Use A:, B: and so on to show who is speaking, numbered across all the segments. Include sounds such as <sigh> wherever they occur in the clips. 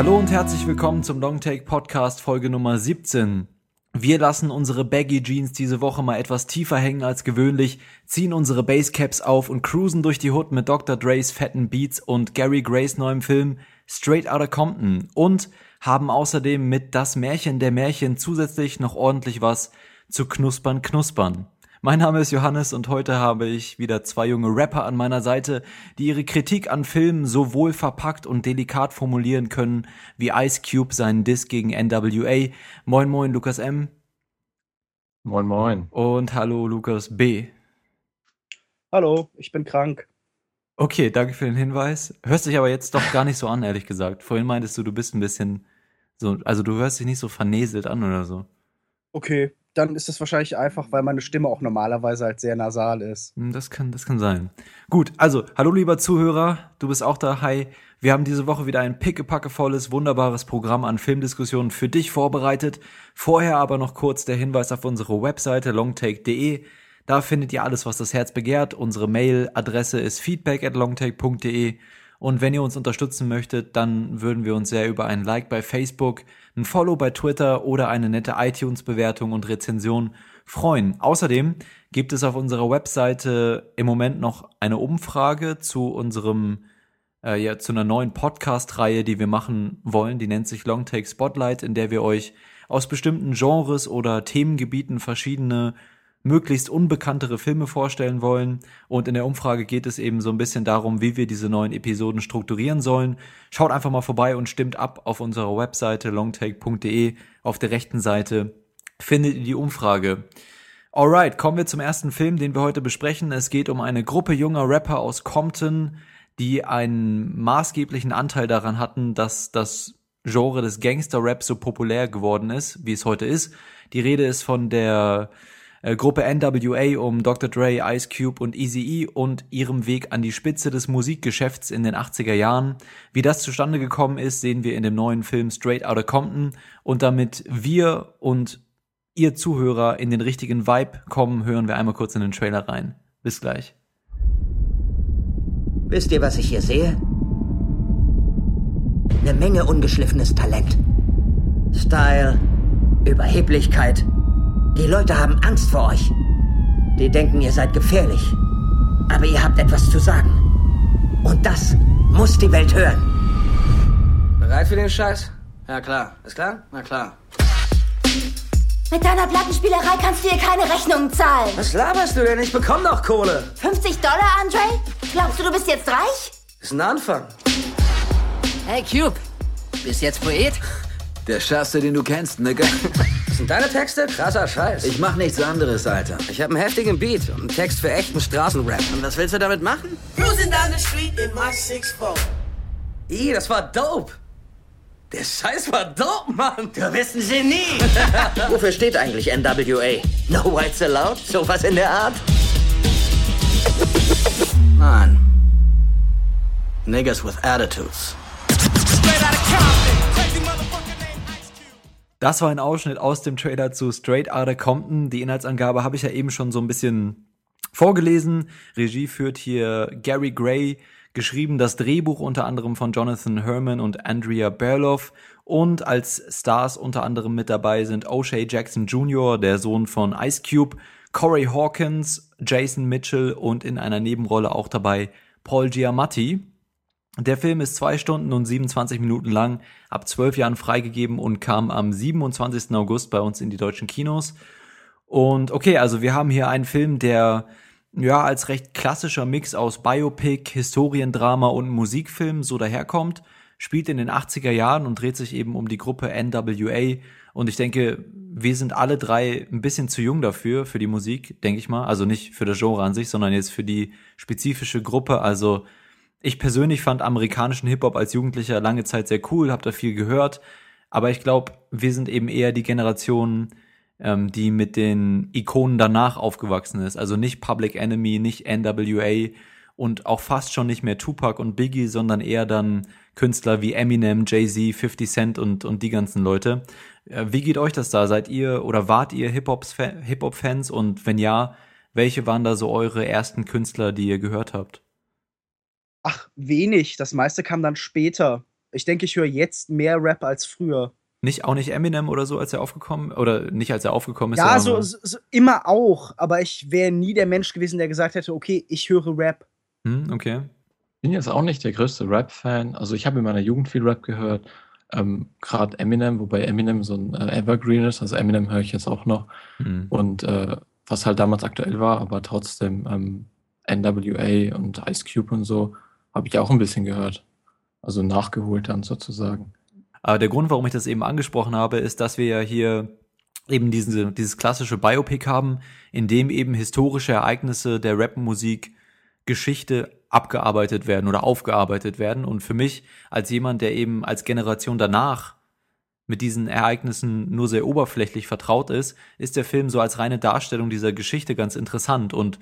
A: Hallo und herzlich willkommen zum Longtake Podcast Folge Nummer 17. Wir lassen unsere Baggy Jeans diese Woche mal etwas tiefer hängen als gewöhnlich, ziehen unsere Basecaps auf und cruisen durch die Hood mit Dr. Dre's fetten Beats und Gary Grays neuem Film Straight Outta Compton und haben außerdem mit Das Märchen der Märchen zusätzlich noch ordentlich was zu knuspern knuspern. Mein Name ist Johannes und heute habe ich wieder zwei junge Rapper an meiner Seite, die ihre Kritik an Filmen so wohl verpackt und delikat formulieren können, wie Ice Cube seinen Diss gegen NWA. Moin moin Lukas M.
B: Moin moin.
A: Und hallo Lukas B.
C: Hallo, ich bin krank.
A: Okay, danke für den Hinweis. Hörst dich aber jetzt doch gar nicht so an, ehrlich gesagt. Vorhin meintest du, du bist ein bisschen so, also du hörst dich nicht so verneselt an oder so.
C: Okay, dann ist es wahrscheinlich einfach, weil meine Stimme auch normalerweise halt sehr nasal ist.
A: Hm, das kann, das kann sein. Gut, also, hallo lieber Zuhörer, du bist auch da, hi. Wir haben diese Woche wieder ein pickepackevolles, wunderbares Programm an Filmdiskussionen für dich vorbereitet. Vorher aber noch kurz der Hinweis auf unsere Webseite longtake.de. Da findet ihr alles, was das Herz begehrt. Unsere Mailadresse ist feedback at longtake.de. Und wenn ihr uns unterstützen möchtet, dann würden wir uns sehr über ein Like bei Facebook, ein Follow bei Twitter oder eine nette iTunes-Bewertung und Rezension freuen. Außerdem gibt es auf unserer Webseite im Moment noch eine Umfrage zu unserem äh, ja, zu einer neuen Podcast-Reihe, die wir machen wollen. Die nennt sich Long Take Spotlight, in der wir euch aus bestimmten Genres oder Themengebieten verschiedene möglichst unbekanntere Filme vorstellen wollen. Und in der Umfrage geht es eben so ein bisschen darum, wie wir diese neuen Episoden strukturieren sollen. Schaut einfach mal vorbei und stimmt ab auf unserer Webseite longtake.de. Auf der rechten Seite findet ihr die Umfrage. Alright, kommen wir zum ersten Film, den wir heute besprechen. Es geht um eine Gruppe junger Rapper aus Compton, die einen maßgeblichen Anteil daran hatten, dass das Genre des Gangster-Rap so populär geworden ist, wie es heute ist. Die Rede ist von der äh, Gruppe NWA um Dr. Dre, Ice Cube und Eazy-E und ihrem Weg an die Spitze des Musikgeschäfts in den 80er Jahren. Wie das zustande gekommen ist, sehen wir in dem neuen Film Straight Outta Compton und damit wir und ihr Zuhörer in den richtigen Vibe kommen, hören wir einmal kurz in den Trailer rein. Bis gleich.
D: Wisst ihr, was ich hier sehe? Eine Menge ungeschliffenes Talent. Style, Überheblichkeit, die Leute haben Angst vor euch. Die denken, ihr seid gefährlich. Aber ihr habt etwas zu sagen. Und das muss die Welt hören.
E: Bereit für den Scheiß? Ja klar. Ist klar? Na klar.
F: Mit deiner Plattenspielerei kannst du ihr keine Rechnungen zahlen.
E: Was laberst du denn? Ich bekomme doch Kohle.
F: 50 Dollar, Andre? Glaubst du, du bist jetzt reich?
E: Ist ein Anfang.
G: Hey Cube, bist jetzt Poet?
H: Der schärfste, den du kennst, Nigga. <laughs>
E: Sind deine Texte? Krasser Scheiß.
H: Ich mach nichts anderes, Alter.
E: Ich habe einen heftigen Beat und einen Text für echten Straßenrap. Und was willst du damit machen?
I: Cruising down the street in my 6'4.
E: Ih, das war dope. Der Scheiß war dope, Mann.
D: Du bist ein Genie. <laughs> Wofür steht eigentlich NWA? No Whites Allowed? Sowas in der Art?
E: Nein. Niggas with attitudes.
A: Das war ein Ausschnitt aus dem Trailer zu Straight Outta Compton. Die Inhaltsangabe habe ich ja eben schon so ein bisschen vorgelesen. Regie führt hier Gary Gray, geschrieben das Drehbuch unter anderem von Jonathan Herman und Andrea Berloff und als Stars unter anderem mit dabei sind O'Shea Jackson Jr., der Sohn von Ice Cube, Corey Hawkins, Jason Mitchell und in einer Nebenrolle auch dabei Paul Giamatti. Der Film ist zwei Stunden und 27 Minuten lang, ab zwölf Jahren freigegeben und kam am 27. August bei uns in die deutschen Kinos. Und okay, also wir haben hier einen Film, der ja als recht klassischer Mix aus Biopic, Historiendrama und Musikfilm so daherkommt, spielt in den 80er Jahren und dreht sich eben um die Gruppe NWA. Und ich denke, wir sind alle drei ein bisschen zu jung dafür, für die Musik, denke ich mal. Also nicht für das Genre an sich, sondern jetzt für die spezifische Gruppe. Also ich persönlich fand amerikanischen Hip-Hop als Jugendlicher lange Zeit sehr cool, habe da viel gehört, aber ich glaube, wir sind eben eher die Generation, ähm, die mit den Ikonen danach aufgewachsen ist. Also nicht Public Enemy, nicht NWA und auch fast schon nicht mehr Tupac und Biggie, sondern eher dann Künstler wie Eminem, Jay-Z, 50 Cent und, und die ganzen Leute. Äh, wie geht euch das da? Seid ihr oder wart ihr Hip-Hop-Fans? Und wenn ja, welche waren da so eure ersten Künstler, die ihr gehört habt?
C: Ach, wenig. Das meiste kam dann später. Ich denke, ich höre jetzt mehr Rap als früher.
A: Nicht, auch nicht Eminem oder so, als er aufgekommen, oder nicht als er aufgekommen ist.
C: Ja, so, so, so immer auch. Aber ich wäre nie der Mensch gewesen, der gesagt hätte, okay, ich höre Rap.
A: Hm, okay.
B: bin jetzt auch nicht der größte Rap-Fan. Also ich habe in meiner Jugend viel Rap gehört. Ähm, Gerade Eminem, wobei Eminem so ein äh, Evergreen ist. Also Eminem höre ich jetzt auch noch.
A: Hm.
B: Und äh, was halt damals aktuell war, aber trotzdem ähm, NWA und Ice Cube und so habe ich auch ein bisschen gehört. Also nachgeholt dann sozusagen.
A: Aber der Grund, warum ich das eben angesprochen habe, ist, dass wir ja hier eben diese, dieses klassische Biopic haben, in dem eben historische Ereignisse der Rap-Musik Geschichte abgearbeitet werden oder aufgearbeitet werden. Und für mich als jemand, der eben als Generation danach mit diesen Ereignissen nur sehr oberflächlich vertraut ist, ist der Film so als reine Darstellung dieser Geschichte ganz interessant. Und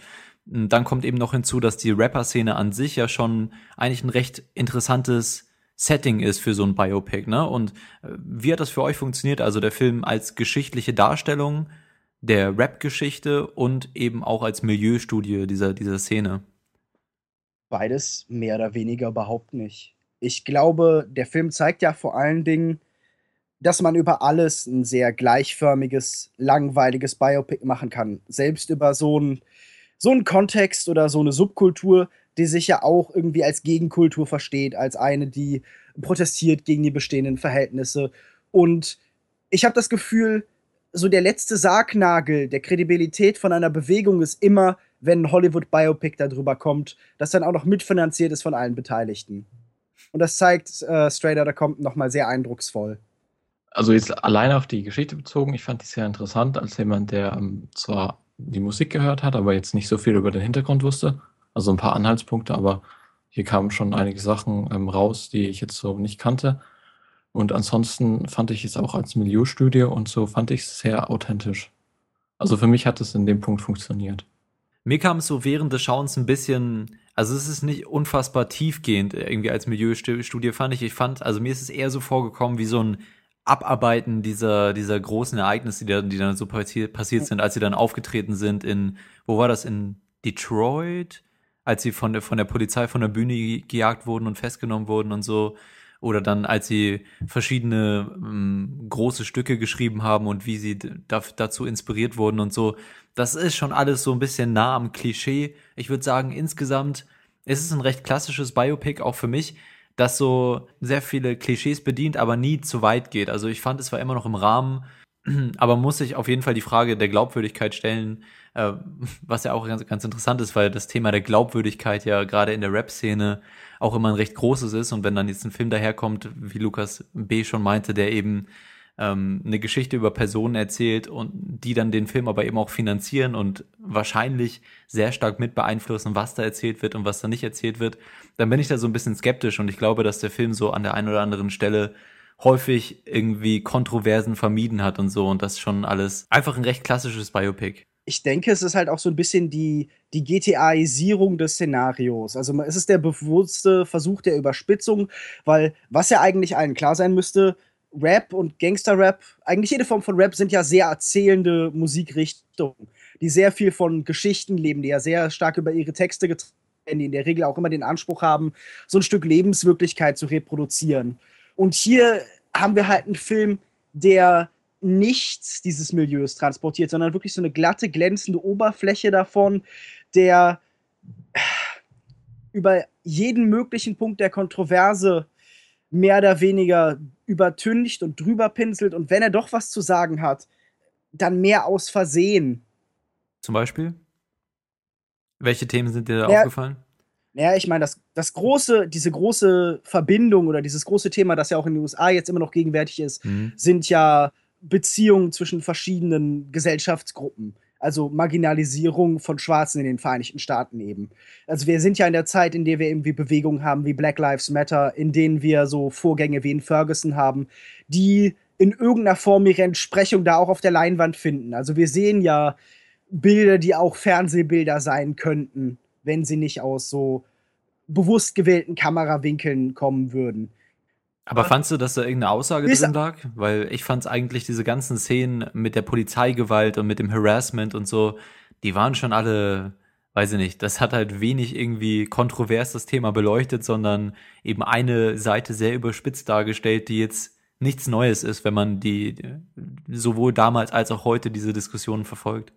A: dann kommt eben noch hinzu, dass die Rapper-Szene an sich ja schon eigentlich ein recht interessantes Setting ist für so ein Biopic, ne? Und äh, wie hat das für euch funktioniert? Also der Film als geschichtliche Darstellung der Rap-Geschichte und eben auch als Milieustudie dieser, dieser Szene.
C: Beides mehr oder weniger überhaupt nicht. Ich glaube, der Film zeigt ja vor allen Dingen, dass man über alles ein sehr gleichförmiges, langweiliges Biopic machen kann. Selbst über so einen so einen Kontext oder so eine Subkultur, die sich ja auch irgendwie als Gegenkultur versteht, als eine, die protestiert gegen die bestehenden Verhältnisse. Und ich habe das Gefühl, so der letzte Sargnagel der Kredibilität von einer Bewegung ist immer, wenn ein Hollywood-Biopic darüber kommt, das dann auch noch mitfinanziert ist von allen Beteiligten. Und das zeigt äh, Straight Outta Compton nochmal sehr eindrucksvoll.
B: Also jetzt alleine auf die Geschichte bezogen, ich fand die sehr interessant als jemand, der ähm, zwar die Musik gehört hat, aber jetzt nicht so viel über den Hintergrund wusste. Also ein paar Anhaltspunkte, aber hier kamen schon einige Sachen ähm, raus, die ich jetzt so nicht kannte. Und ansonsten fand ich es auch als Milieustudie und so fand ich es sehr authentisch. Also für mich hat es in dem Punkt funktioniert.
A: Mir kam es so während des Schauens ein bisschen, also es ist nicht unfassbar tiefgehend irgendwie als Milieustudie fand ich. Ich fand, also mir ist es eher so vorgekommen wie so ein Abarbeiten dieser, dieser großen Ereignisse, die, da, die dann so passiert, passiert sind, als sie dann aufgetreten sind in, wo war das, in Detroit? Als sie von der, von der Polizei von der Bühne gejagt wurden und festgenommen wurden und so. Oder dann, als sie verschiedene ähm, große Stücke geschrieben haben und wie sie da, dazu inspiriert wurden und so. Das ist schon alles so ein bisschen nah am Klischee. Ich würde sagen, insgesamt ist es ein recht klassisches Biopic, auch für mich, das so sehr viele Klischees bedient, aber nie zu weit geht. Also ich fand, es war immer noch im Rahmen, <clears throat> aber muss sich auf jeden Fall die Frage der Glaubwürdigkeit stellen, äh, <laughs> was ja auch ganz, ganz interessant ist, weil das Thema der Glaubwürdigkeit ja gerade in der Rap-Szene auch immer ein recht großes ist. Und wenn dann jetzt ein Film daherkommt, wie Lukas B. schon meinte, der eben ähm, eine Geschichte über Personen erzählt und die dann den Film aber eben auch finanzieren und wahrscheinlich sehr stark mit beeinflussen, was da erzählt wird und was da nicht erzählt wird, dann bin ich da so ein bisschen skeptisch und ich glaube, dass der Film so an der einen oder anderen Stelle häufig irgendwie Kontroversen vermieden hat und so und das schon alles einfach ein recht klassisches Biopic.
C: Ich denke, es ist halt auch so ein bisschen die, die GTAisierung des Szenarios. Also es ist der bewusste Versuch der Überspitzung, weil was ja eigentlich allen klar sein müsste, Rap und Gangster-Rap, eigentlich jede Form von Rap sind ja sehr erzählende Musikrichtungen, die sehr viel von Geschichten leben, die ja sehr stark über ihre Texte getragen werden, die in der Regel auch immer den Anspruch haben, so ein Stück Lebenswirklichkeit zu reproduzieren. Und hier haben wir halt einen Film, der nichts dieses Milieus transportiert, sondern wirklich so eine glatte, glänzende Oberfläche davon, der über jeden möglichen Punkt der Kontroverse mehr oder weniger übertüncht und drüber pinselt und wenn er doch was zu sagen hat, dann mehr aus Versehen.
A: Zum Beispiel? Welche Themen sind dir da
C: Ja.
A: aufgefallen?
C: Naja, ich meine, das, das große, diese große Verbindung oder dieses große Thema, das ja auch in den USA jetzt immer noch gegenwärtig ist,
A: Mhm.
C: sind ja Beziehungen zwischen verschiedenen Gesellschaftsgruppen. Also Marginalisierung von Schwarzen in den Vereinigten Staaten eben. Also wir sind ja in der Zeit, in der wir irgendwie Bewegungen haben wie Black Lives Matter, in denen wir so Vorgänge wie in Ferguson haben, die in irgendeiner Form ihre Entsprechung da auch auf der Leinwand finden. Also wir sehen ja Bilder, die auch Fernsehbilder sein könnten, wenn sie nicht aus so bewusst gewählten Kamerawinkeln kommen würden.
A: Aber fandst du, dass da irgendeine Aussage drin lag? Weil ich fand eigentlich diese ganzen Szenen mit der Polizeigewalt und mit dem Harassment und so, die waren schon alle, weiß ich nicht, das hat halt wenig irgendwie kontrovers das Thema beleuchtet, sondern eben eine Seite sehr überspitzt dargestellt, die jetzt nichts Neues ist, wenn man die sowohl damals als auch heute diese Diskussionen verfolgt.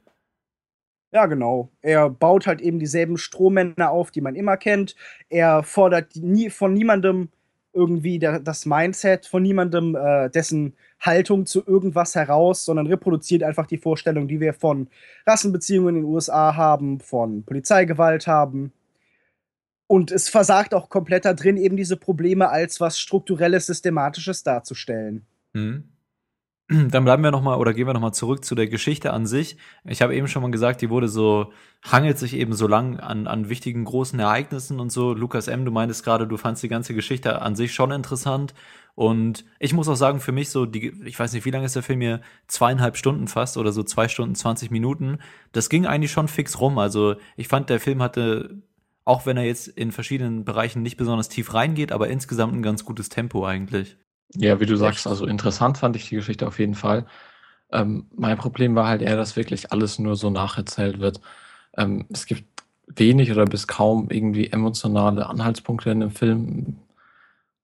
C: Ja, genau. Er baut halt eben dieselben Strohmänner auf, die man immer kennt. Er fordert nie, von niemandem irgendwie der, das Mindset, von niemandem äh, dessen Haltung zu irgendwas heraus, sondern reproduziert einfach die Vorstellung, die wir von Rassenbeziehungen in den USA haben, von Polizeigewalt haben. Und es versagt auch komplett da drin, eben diese Probleme als was strukturelles, systematisches darzustellen.
A: Mhm. Dann bleiben wir nochmal oder gehen wir nochmal zurück zu der Geschichte an sich. Ich habe eben schon mal gesagt, die wurde so, hangelt sich eben so lang an, an wichtigen großen Ereignissen und so. Lukas M., du meintest gerade, du fandst die ganze Geschichte an sich schon interessant. Und ich muss auch sagen, für mich so, die, ich weiß nicht, wie lange ist der Film hier? Zweieinhalb Stunden fast oder so zwei Stunden, 20 Minuten. Das ging eigentlich schon fix rum. Also ich fand, der Film hatte, auch wenn er jetzt in verschiedenen Bereichen nicht besonders tief reingeht, aber insgesamt ein ganz gutes Tempo eigentlich.
B: Ja, wie du sagst, also interessant fand ich die Geschichte auf jeden Fall. Ähm, mein Problem war halt eher, dass wirklich alles nur so nacherzählt wird. Ähm, es gibt wenig oder bis kaum irgendwie emotionale Anhaltspunkte in dem Film,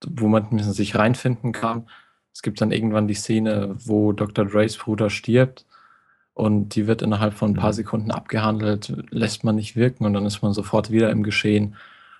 B: wo man sich reinfinden kann. Es gibt dann irgendwann die Szene, wo Dr. Dre's Bruder stirbt und die wird innerhalb von ein paar mhm. Sekunden abgehandelt, lässt man nicht wirken und dann ist man sofort wieder im Geschehen.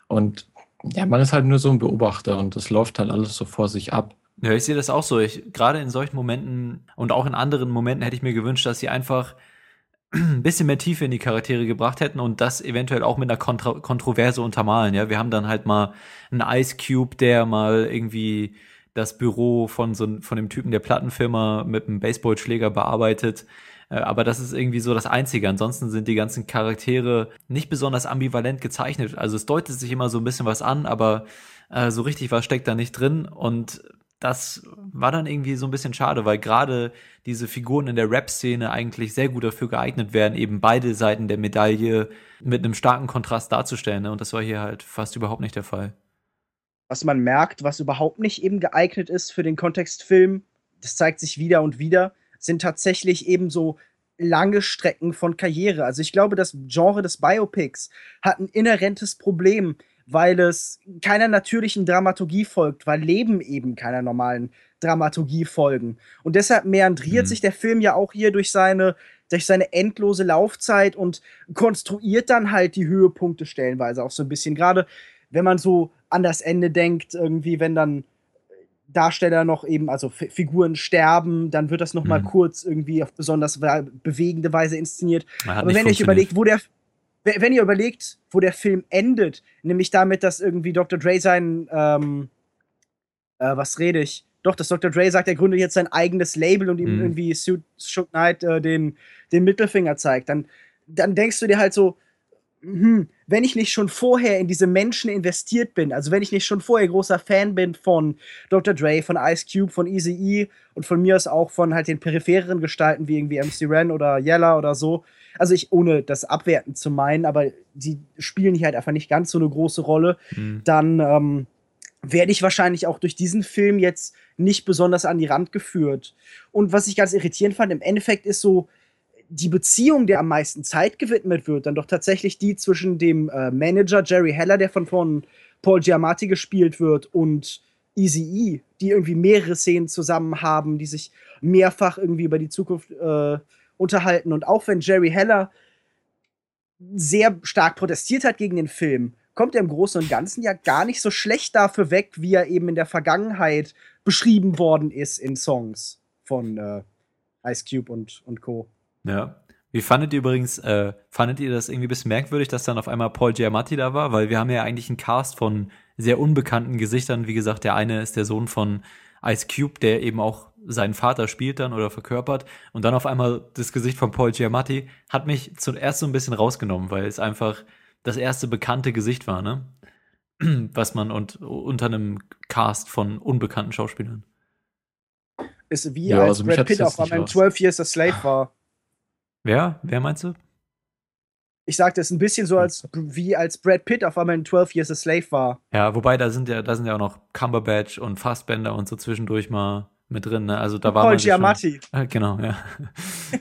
B: Und ja, man ist halt nur so ein Beobachter und es läuft halt alles so vor sich ab.
A: Ja, ich sehe das auch so. Ich, gerade in solchen Momenten und auch in anderen Momenten hätte ich mir gewünscht, dass sie einfach <clears throat> ein bisschen mehr Tiefe in die Charaktere gebracht hätten und das eventuell auch mit einer Kontra Kontroverse untermalen. Ja, wir haben dann halt mal einen Ice Cube, der mal irgendwie das Büro von so von dem Typen der Plattenfirma mit einem Baseballschläger bearbeitet. Äh, aber das ist irgendwie so das Einzige. Ansonsten sind die ganzen Charaktere nicht besonders ambivalent gezeichnet. Also es deutet sich immer so ein bisschen was an, aber äh, so richtig was steckt da nicht drin. Und das war dann irgendwie so ein bisschen schade, weil gerade diese Figuren in der Rap-Szene eigentlich sehr gut dafür geeignet werden, eben beide Seiten der Medaille mit einem starken Kontrast darzustellen. Ne? Und das war hier halt fast überhaupt nicht der Fall.
C: Was man merkt, was überhaupt nicht eben geeignet ist für den Kontextfilm, das zeigt sich wieder und wieder, sind tatsächlich eben so lange Strecken von Karriere. Also ich glaube, das Genre des Biopics hat ein inhärentes Problem weil es keiner natürlichen Dramaturgie folgt, weil Leben eben keiner normalen Dramaturgie folgen. Und deshalb meandriert mhm. sich der Film ja auch hier durch seine, durch seine endlose Laufzeit und konstruiert dann halt die Höhepunkte stellenweise auch so ein bisschen. Gerade wenn man so an das Ende denkt, irgendwie, wenn dann Darsteller noch eben, also F Figuren sterben, dann wird das noch mal mhm. kurz irgendwie auf besonders bewegende Weise inszeniert. Aber wenn ihr euch überlegt, wo der, wenn ihr überlegt, wo der Film endet, nämlich damit, dass irgendwie Dr. Dre sein, ähm, äh, was rede ich? Doch, dass Dr. Dre sagt, er gründet jetzt sein eigenes Label und ihm mhm. irgendwie Suit Shook Knight äh, den, den Mittelfinger zeigt, dann, dann denkst du dir halt so, hm, wenn ich nicht schon vorher in diese Menschen investiert bin, also wenn ich nicht schon vorher großer Fan bin von Dr. Dre, von Ice Cube, von Easy E und von mir aus auch von halt den periphereren Gestalten wie irgendwie MC Ren oder Yella oder so, also ich, ohne das abwerten zu meinen, aber die spielen hier halt einfach nicht ganz so eine große Rolle, mhm. dann ähm, werde ich wahrscheinlich auch durch diesen Film jetzt nicht besonders an die Rand geführt. Und was ich ganz irritierend fand, im Endeffekt ist so, die Beziehung, der am meisten Zeit gewidmet wird, dann doch tatsächlich die zwischen dem äh, Manager Jerry Heller, der von, von Paul Giamatti gespielt wird, und Easy E, die irgendwie mehrere Szenen zusammen haben, die sich mehrfach irgendwie über die Zukunft äh, unterhalten. Und auch wenn Jerry Heller sehr stark protestiert hat gegen den Film, kommt er im Großen und Ganzen ja gar nicht so schlecht dafür weg, wie er eben in der Vergangenheit beschrieben worden ist in Songs von äh, Ice Cube und, und Co.
A: Ja. Wie fandet ihr übrigens, äh, fandet ihr das irgendwie ein bisschen merkwürdig, dass dann auf einmal Paul Giamatti da war? Weil wir haben ja eigentlich einen Cast von sehr unbekannten Gesichtern. Wie gesagt, der eine ist der Sohn von Ice Cube, der eben auch seinen Vater spielt dann oder verkörpert und dann auf einmal das Gesicht von Paul Giamatti hat mich zuerst so ein bisschen rausgenommen, weil es einfach das erste bekannte Gesicht war, ne? <clears throat> Was man und unter einem Cast von unbekannten Schauspielern.
C: Ist wie ja, als also Brad Pitt auf einmal 12 Years a Slave war.
A: Wer? Wer meinst du?
C: Ich sagte, es ist ein bisschen so, als wie als Brad Pitt auf einmal in 12 Years a Slave war.
A: Ja, wobei da sind ja, da sind ja auch noch Cumberbatch und Fassbender und so zwischendurch mal mit drin. Ne? Also da war
C: Paul Giamatti.
A: Schon, äh, genau, ja.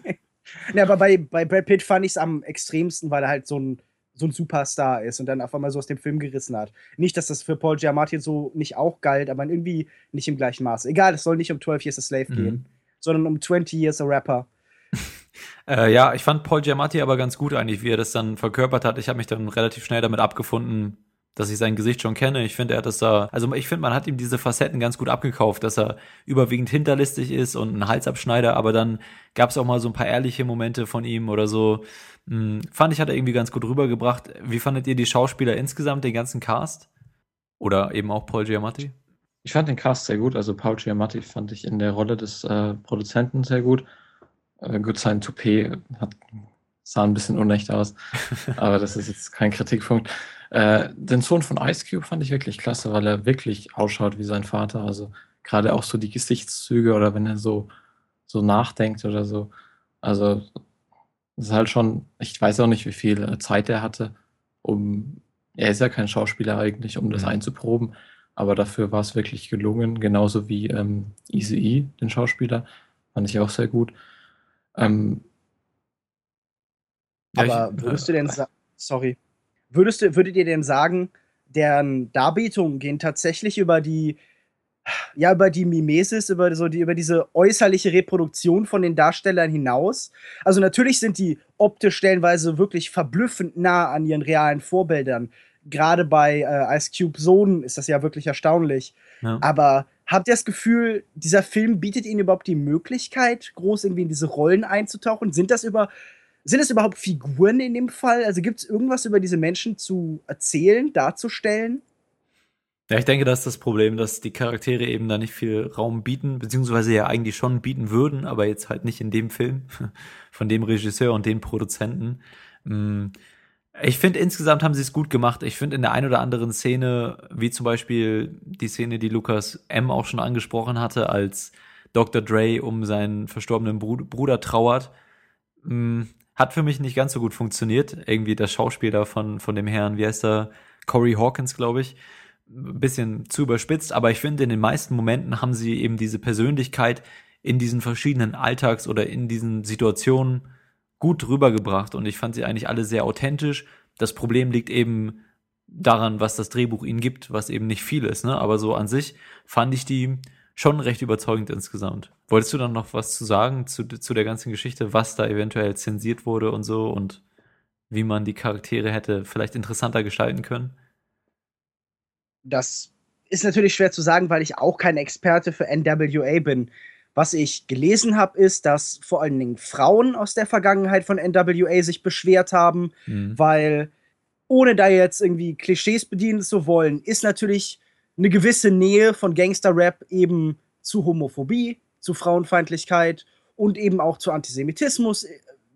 A: <laughs>
C: ja, aber bei, bei Brad Pitt fand ich es am extremsten, weil er halt so ein so ein Superstar ist und dann auf einmal so aus dem Film gerissen hat. Nicht, dass das für Paul Giamatti so nicht auch galt, aber irgendwie nicht im gleichen Maße. Egal, es soll nicht um 12 Years a Slave mhm. gehen, sondern um 20 Years a Rapper. <laughs>
A: äh, ja, ich fand Paul Giamatti aber ganz gut eigentlich, wie er das dann verkörpert hat. Ich habe mich dann relativ schnell damit abgefunden, dass ich sein Gesicht schon kenne. Ich finde, er hat das da, also ich finde, man hat ihm diese Facetten ganz gut abgekauft, dass er überwiegend hinterlistig ist und ein Halsabschneider, aber dann gab es auch mal so ein paar ehrliche Momente von ihm oder so. Hm, fand ich, hat er irgendwie ganz gut rübergebracht. Wie fandet ihr die Schauspieler insgesamt, den ganzen Cast? Oder eben auch Paul Giamatti?
B: Ich fand den Cast sehr gut. Also Paul Giamatti fand ich in der Rolle des äh, Produzenten sehr gut. Äh, gut, sein Toupet hat, sah ein bisschen unecht aus, <laughs> aber das ist jetzt kein Kritikpunkt. Äh, den Sohn von Ice Cube fand ich wirklich klasse, weil er wirklich ausschaut wie sein Vater. Also gerade auch so die Gesichtszüge oder wenn er so, so nachdenkt oder so. Also das ist halt schon, ich weiß auch nicht, wie viel äh, Zeit er hatte, um, er ist ja kein Schauspieler eigentlich, um das mhm. einzuproben, aber dafür war es wirklich gelungen, genauso wie ähm, Easy E, den Schauspieler, fand ich auch sehr gut. Ähm,
C: aber würdest du denn sagen, sorry, Würdest du, würdet ihr denn sagen, deren Darbietungen gehen tatsächlich über die, ja, über die Mimesis, über, so die, über diese äußerliche Reproduktion von den Darstellern hinaus? Also natürlich sind die optisch stellenweise wirklich verblüffend nah an ihren realen Vorbildern. Gerade bei äh, Ice Cube Sohn ist das ja wirklich erstaunlich. Ja. Aber habt ihr das Gefühl, dieser Film bietet ihnen überhaupt die Möglichkeit, groß irgendwie in diese Rollen einzutauchen? Sind das über sind es überhaupt Figuren in dem Fall? Also gibt es irgendwas über diese Menschen zu erzählen, darzustellen?
A: Ja, ich denke, das ist das Problem, dass die Charaktere eben da nicht viel Raum bieten, beziehungsweise ja eigentlich schon bieten würden, aber jetzt halt nicht in dem Film, <laughs> von dem Regisseur und den Produzenten. Ich finde, insgesamt haben sie es gut gemacht. Ich finde, in der einen oder anderen Szene, wie zum Beispiel die Szene, die Lukas M. auch schon angesprochen hatte, als Dr. Dre um seinen verstorbenen Bruder trauert, mm, hat für mich nicht ganz so gut funktioniert. Irgendwie das Schauspiel da von, von dem Herrn, wie heißt er? Corey Hawkins, glaube ich. Ein bisschen zu überspitzt, aber ich finde, in den meisten Momenten haben sie eben diese Persönlichkeit in diesen verschiedenen Alltags- oder in diesen Situationen gut rübergebracht und ich fand sie eigentlich alle sehr authentisch. Das Problem liegt eben daran, was das Drehbuch ihnen gibt, was eben nicht viel ist, ne? Aber so an sich fand ich die schon recht überzeugend insgesamt. Wolltest du dann noch was zu sagen zu, zu der ganzen Geschichte, was da eventuell zensiert wurde und so und wie man die Charaktere hätte vielleicht interessanter gestalten können?
C: Das ist natürlich schwer zu sagen, weil ich auch kein Experte für NWA bin. Was ich gelesen habe, ist, dass vor allen Dingen Frauen aus der Vergangenheit von NWA sich beschwert haben, mhm. weil ohne da jetzt irgendwie Klischees bedienen zu wollen, ist natürlich eine gewisse Nähe von Gangster-Rap eben zu Homophobie, zu Frauenfeindlichkeit und eben auch zu Antisemitismus.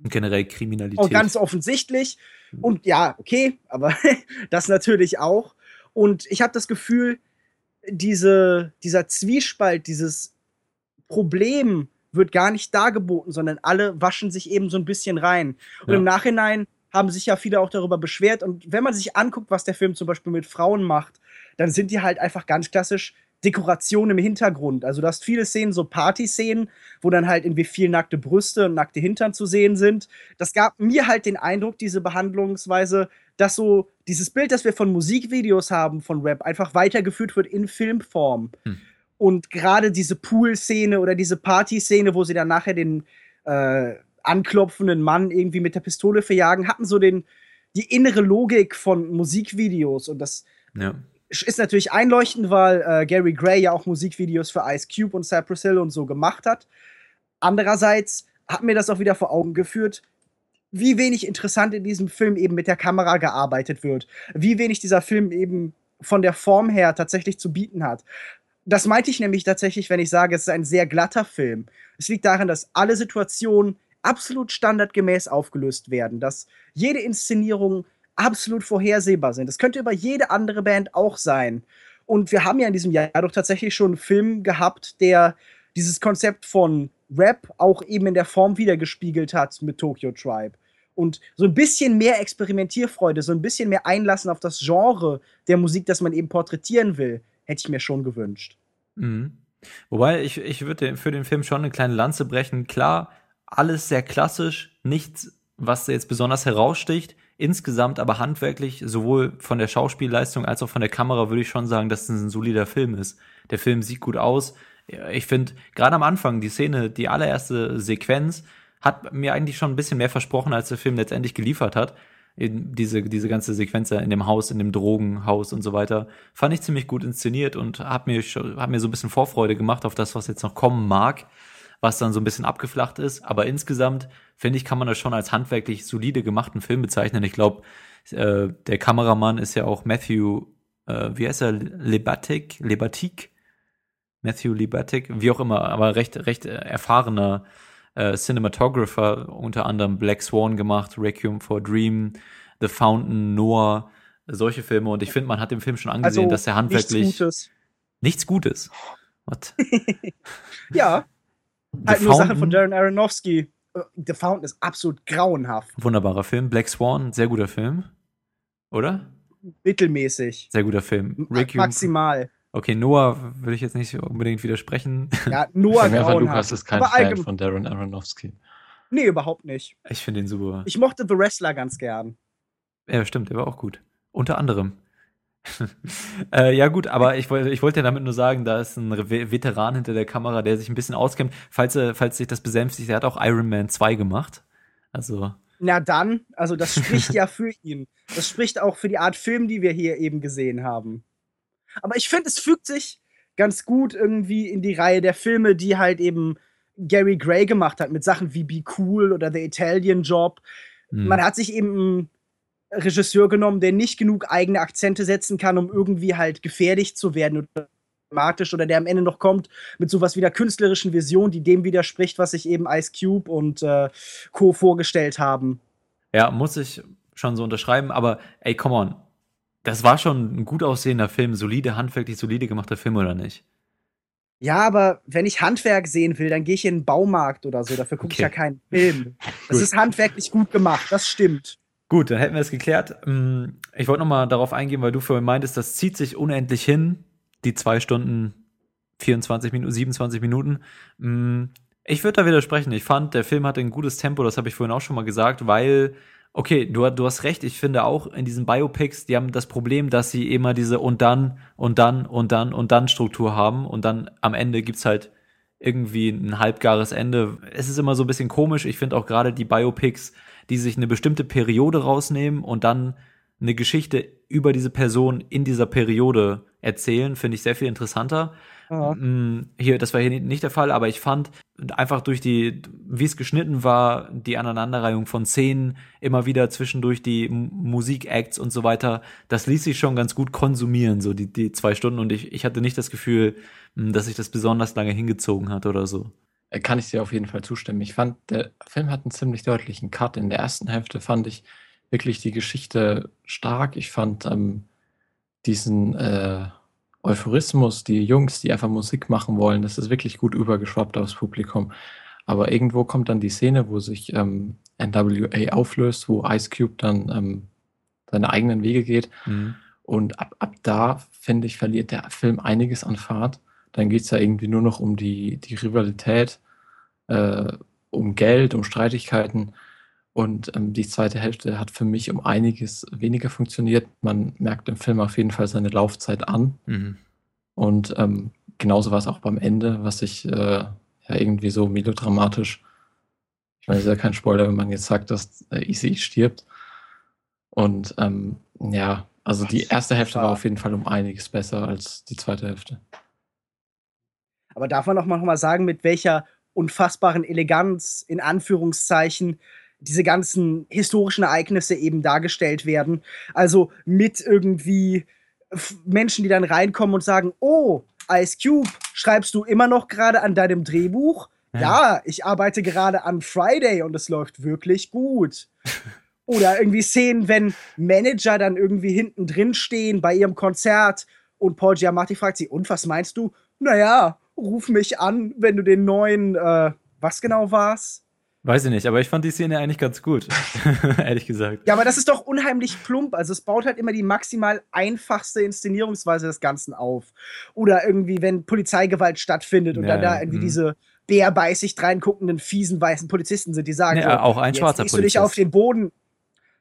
A: Generell Kriminalität.
C: Auch ganz offensichtlich. Und ja, okay, aber <laughs> das natürlich auch. Und ich habe das Gefühl, diese, dieser Zwiespalt, dieses Problem wird gar nicht dargeboten, sondern alle waschen sich eben so ein bisschen rein. Und ja. im Nachhinein haben sich ja viele auch darüber beschwert. Und wenn man sich anguckt, was der Film zum Beispiel mit Frauen macht, dann sind die halt einfach ganz klassisch Dekoration im Hintergrund. Also du hast viele Szenen, so Party-Szenen, wo dann halt irgendwie viel nackte Brüste und nackte Hintern zu sehen sind. Das gab mir halt den Eindruck, diese Behandlungsweise, dass so dieses Bild, das wir von Musikvideos haben, von Rap, einfach weitergeführt wird in Filmform. Hm. Und gerade diese Pool-Szene oder diese Party-Szene, wo sie dann nachher den äh, anklopfenden Mann irgendwie mit der Pistole verjagen, hatten so den, die innere Logik von Musikvideos. Und das ja ist natürlich einleuchtend, weil äh, Gary Gray ja auch Musikvideos für Ice Cube und Cypress Hill und so gemacht hat. Andererseits hat mir das auch wieder vor Augen geführt, wie wenig interessant in diesem Film eben mit der Kamera gearbeitet wird. Wie wenig dieser Film eben von der Form her tatsächlich zu bieten hat. Das meinte ich nämlich tatsächlich, wenn ich sage, es ist ein sehr glatter Film. Es liegt daran, dass alle Situationen absolut standardgemäß aufgelöst werden, dass jede Inszenierung absolut vorhersehbar sind. Das könnte über jede andere Band auch sein. Und wir haben ja in diesem Jahr doch tatsächlich schon einen Film gehabt, der dieses Konzept von Rap auch eben in der Form wiedergespiegelt hat mit Tokyo Tribe. Und so ein bisschen mehr Experimentierfreude, so ein bisschen mehr Einlassen auf das Genre der Musik, das man eben porträtieren will, hätte ich mir schon gewünscht.
A: Mhm. Wobei ich, ich würde für den Film schon eine kleine Lanze brechen. Klar, alles sehr klassisch, nichts, was jetzt besonders heraussticht Insgesamt aber handwerklich, sowohl von der Schauspielleistung als auch von der Kamera, würde ich schon sagen, dass es ein solider Film ist. Der Film sieht gut aus. Ich finde, gerade am Anfang, die Szene, die allererste Sequenz, hat mir eigentlich schon ein bisschen mehr versprochen, als der Film letztendlich geliefert hat. Diese, diese ganze Sequenz in dem Haus, in dem Drogenhaus und so weiter, fand ich ziemlich gut inszeniert und hat mir, hat mir so ein bisschen Vorfreude gemacht auf das, was jetzt noch kommen mag was dann so ein bisschen abgeflacht ist. Aber insgesamt, finde ich, kann man das schon als handwerklich solide gemachten Film bezeichnen. Ich glaube, äh, der Kameramann ist ja auch Matthew, äh, wie heißt er, Lebatik, Lebatik? Matthew Lebatik, wie auch immer, aber recht, recht erfahrener äh, Cinematographer, unter anderem Black Swan gemacht, Requiem for Dream, The Fountain, Noah, solche Filme. Und ich finde, man hat dem Film schon angesehen, also, dass er handwerklich. Nichts Gutes. Nichts Gutes. What? <laughs>
C: ja, halt nur Sachen von Darren Aronofsky. Äh, The Fountain ist absolut grauenhaft.
A: Wunderbarer Film. Black Swan, sehr guter Film. Oder?
C: Mittelmäßig.
A: Sehr guter Film.
C: Rick Maximal.
A: Okay, Noah würde ich jetzt nicht unbedingt widersprechen.
C: Ja, Noah
B: grauenhaft. Lukas ist kein Fan von Darren Aronofsky.
C: Nee, überhaupt nicht.
A: Ich finde ihn super.
C: Ich mochte The Wrestler ganz gern.
A: Ja, stimmt, der war auch gut. Unter anderem. <laughs> äh, ja gut, aber ich, wollte ich wollte damit nur sagen, da ist ein Veteran hinter der Kamera, der sich ein bisschen auskennt. Falls, falls sich das besänftigt, der hat auch Iron Man 2 gemacht. Also.
C: Na dann, also das spricht ja für ihn. Das spricht auch für die Art Film, die wir hier eben gesehen haben. Aber ich finde, es fügt sich ganz gut irgendwie in die Reihe der Filme, die halt eben Gary Gray gemacht hat, mit Sachen wie Be Cool oder The Italian Job. Hm. Man hat sich eben Regisseur genommen, der nicht genug eigene Akzente setzen kann, um irgendwie halt gefährlich zu werden oder dramatisch oder der am Ende noch kommt mit sowas wie der künstlerischen Vision, die dem widerspricht, was sich eben Ice Cube und äh, Co. vorgestellt haben.
A: Ja, muss ich schon so unterschreiben, aber ey, come on. Das war schon ein gut aussehender Film, solide, handwerklich solide gemachter Film, oder nicht?
C: Ja, aber wenn ich Handwerk sehen will, dann gehe ich in einen Baumarkt oder so. Dafür gucke okay. ich ja keinen Film. <laughs> Das ist handwerklich gut gemacht, das stimmt.
A: Gut, dann hätten wir es geklärt. Mm, ich wollte noch mal darauf eingehen, weil du vorhin meintest, das zieht sich unendlich hin, die zwei Stunden 24 Minuten, 27 Minuten. Mm, ich würde da widersprechen. Ich fand, der Film hatte ein gutes Tempo, das habe ich vorhin auch schon mal gesagt, weil, okay, du, du hast recht, ich finde auch in diesen Biopics, die haben das Problem, dass sie immer diese und dann und dann und dann und dann Struktur haben und dann am Ende gibt's halt irgendwie ein halbgares Ende. Es ist immer so ein bisschen komisch. Ich finde auch gerade die Biopics, die sich eine bestimmte Periode rausnehmen und dann eine Geschichte über diese Person in dieser Periode erzählen, finde ich sehr viel interessanter. Ja. Mm, hier, das war hier nicht der Fall, aber ich fand einfach durch die, wie es geschnitten war, die Aneinanderreihung von Szenen, immer wieder zwischendurch die Musikacts und so weiter, das ließ sich schon ganz gut konsumieren, so die, die zwei Stunden. Und ich, ich hatte nicht das Gefühl, mm, dass sich das besonders lange hingezogen hat oder so.
B: Äh, kann ich dir auf jeden Fall zustimmen. Ich fand, der Film hat einen ziemlich deutlichen Cut. In der ersten Hälfte fand ich wirklich die Geschichte stark. Ich fand ähm, diesen äh, Euphorismus, die Jungs, die einfach Musik machen wollen, das ist wirklich gut übergeschwappt aufs Publikum. Aber irgendwo kommt dann die Szene, wo sich ähm, NWA auflöst, wo Ice Cube dann ähm, seine eigenen Wege geht. Mhm. Und ab, ab da, finde ich, verliert der Film einiges an Fahrt dann geht es ja irgendwie nur noch um die, die Rivalität, äh, um Geld, um Streitigkeiten. Und ähm, die zweite Hälfte hat für mich um einiges weniger funktioniert. Man merkt im Film auf jeden Fall seine Laufzeit an. Mhm. Und ähm, genauso war es auch beim Ende, was ich äh, ja irgendwie so melodramatisch, ich meine, es ist ja kein Spoiler, wenn man jetzt sagt, dass äh, Easy stirbt. Und ähm, ja, also die erste Hälfte war auf jeden Fall um einiges besser als die zweite Hälfte.
C: Aber darf man auch mal sagen, mit welcher unfassbaren Eleganz, in Anführungszeichen, diese ganzen historischen Ereignisse eben dargestellt werden. Also mit irgendwie Menschen, die dann reinkommen und sagen, oh, Ice Cube, schreibst du immer noch gerade an deinem Drehbuch? Ja. ja, ich arbeite gerade an Friday und es läuft wirklich gut. <laughs> Oder irgendwie Szenen, wenn Manager dann irgendwie hinten drin stehen bei ihrem Konzert und Paul Giamatti fragt sie, und was meinst du? Naja, ruf mich an, wenn du den neuen, äh, was genau war's?
A: Weiß ich nicht, aber ich fand die Szene eigentlich ganz gut, <laughs> ehrlich gesagt.
C: Ja, aber das ist doch unheimlich plump. Also es baut halt immer die maximal einfachste Inszenierungsweise des Ganzen auf. Oder irgendwie, wenn Polizeigewalt stattfindet und ja, dann da irgendwie mh. diese bärbeißig reinguckenden, fiesen, weißen Polizisten sind, die sagen,
A: ja, so, auch ein schwarzer
C: Polizist. du dich auf den Boden.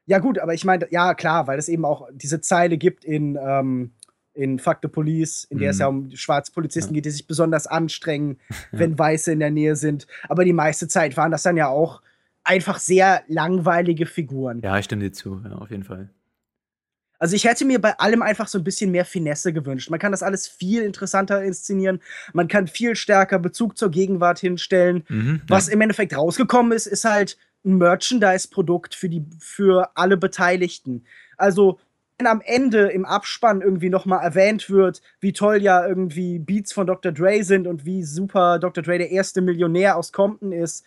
C: Ja, gut, aber ich meine, ja, klar, weil es eben auch diese Zeile gibt in, ähm, in Fuck the Police, in der es
A: Mhm.
C: ja um schwarze Polizisten
A: Ja.
C: geht, die sich besonders anstrengen, <laughs>
A: Ja.
C: wenn Weiße in der Nähe sind. Aber die meiste Zeit waren das dann ja auch einfach sehr langweilige Figuren.
A: Ja, ich stimme dir zu, ja, auf jeden Fall.
C: Also ich hätte mir bei allem einfach so ein bisschen mehr Finesse gewünscht. Man kann das alles viel interessanter inszenieren. Man kann viel stärker Bezug zur Gegenwart hinstellen.
A: Mhm,
C: Was im Endeffekt rausgekommen ist, ist halt ein Merchandise-Produkt für, die, für alle Beteiligten. Also, wenn am Ende im Abspann irgendwie nochmal erwähnt wird, wie toll ja irgendwie Beats von Dr. Dre sind und wie super Dr. Dre der erste Millionär aus Compton ist,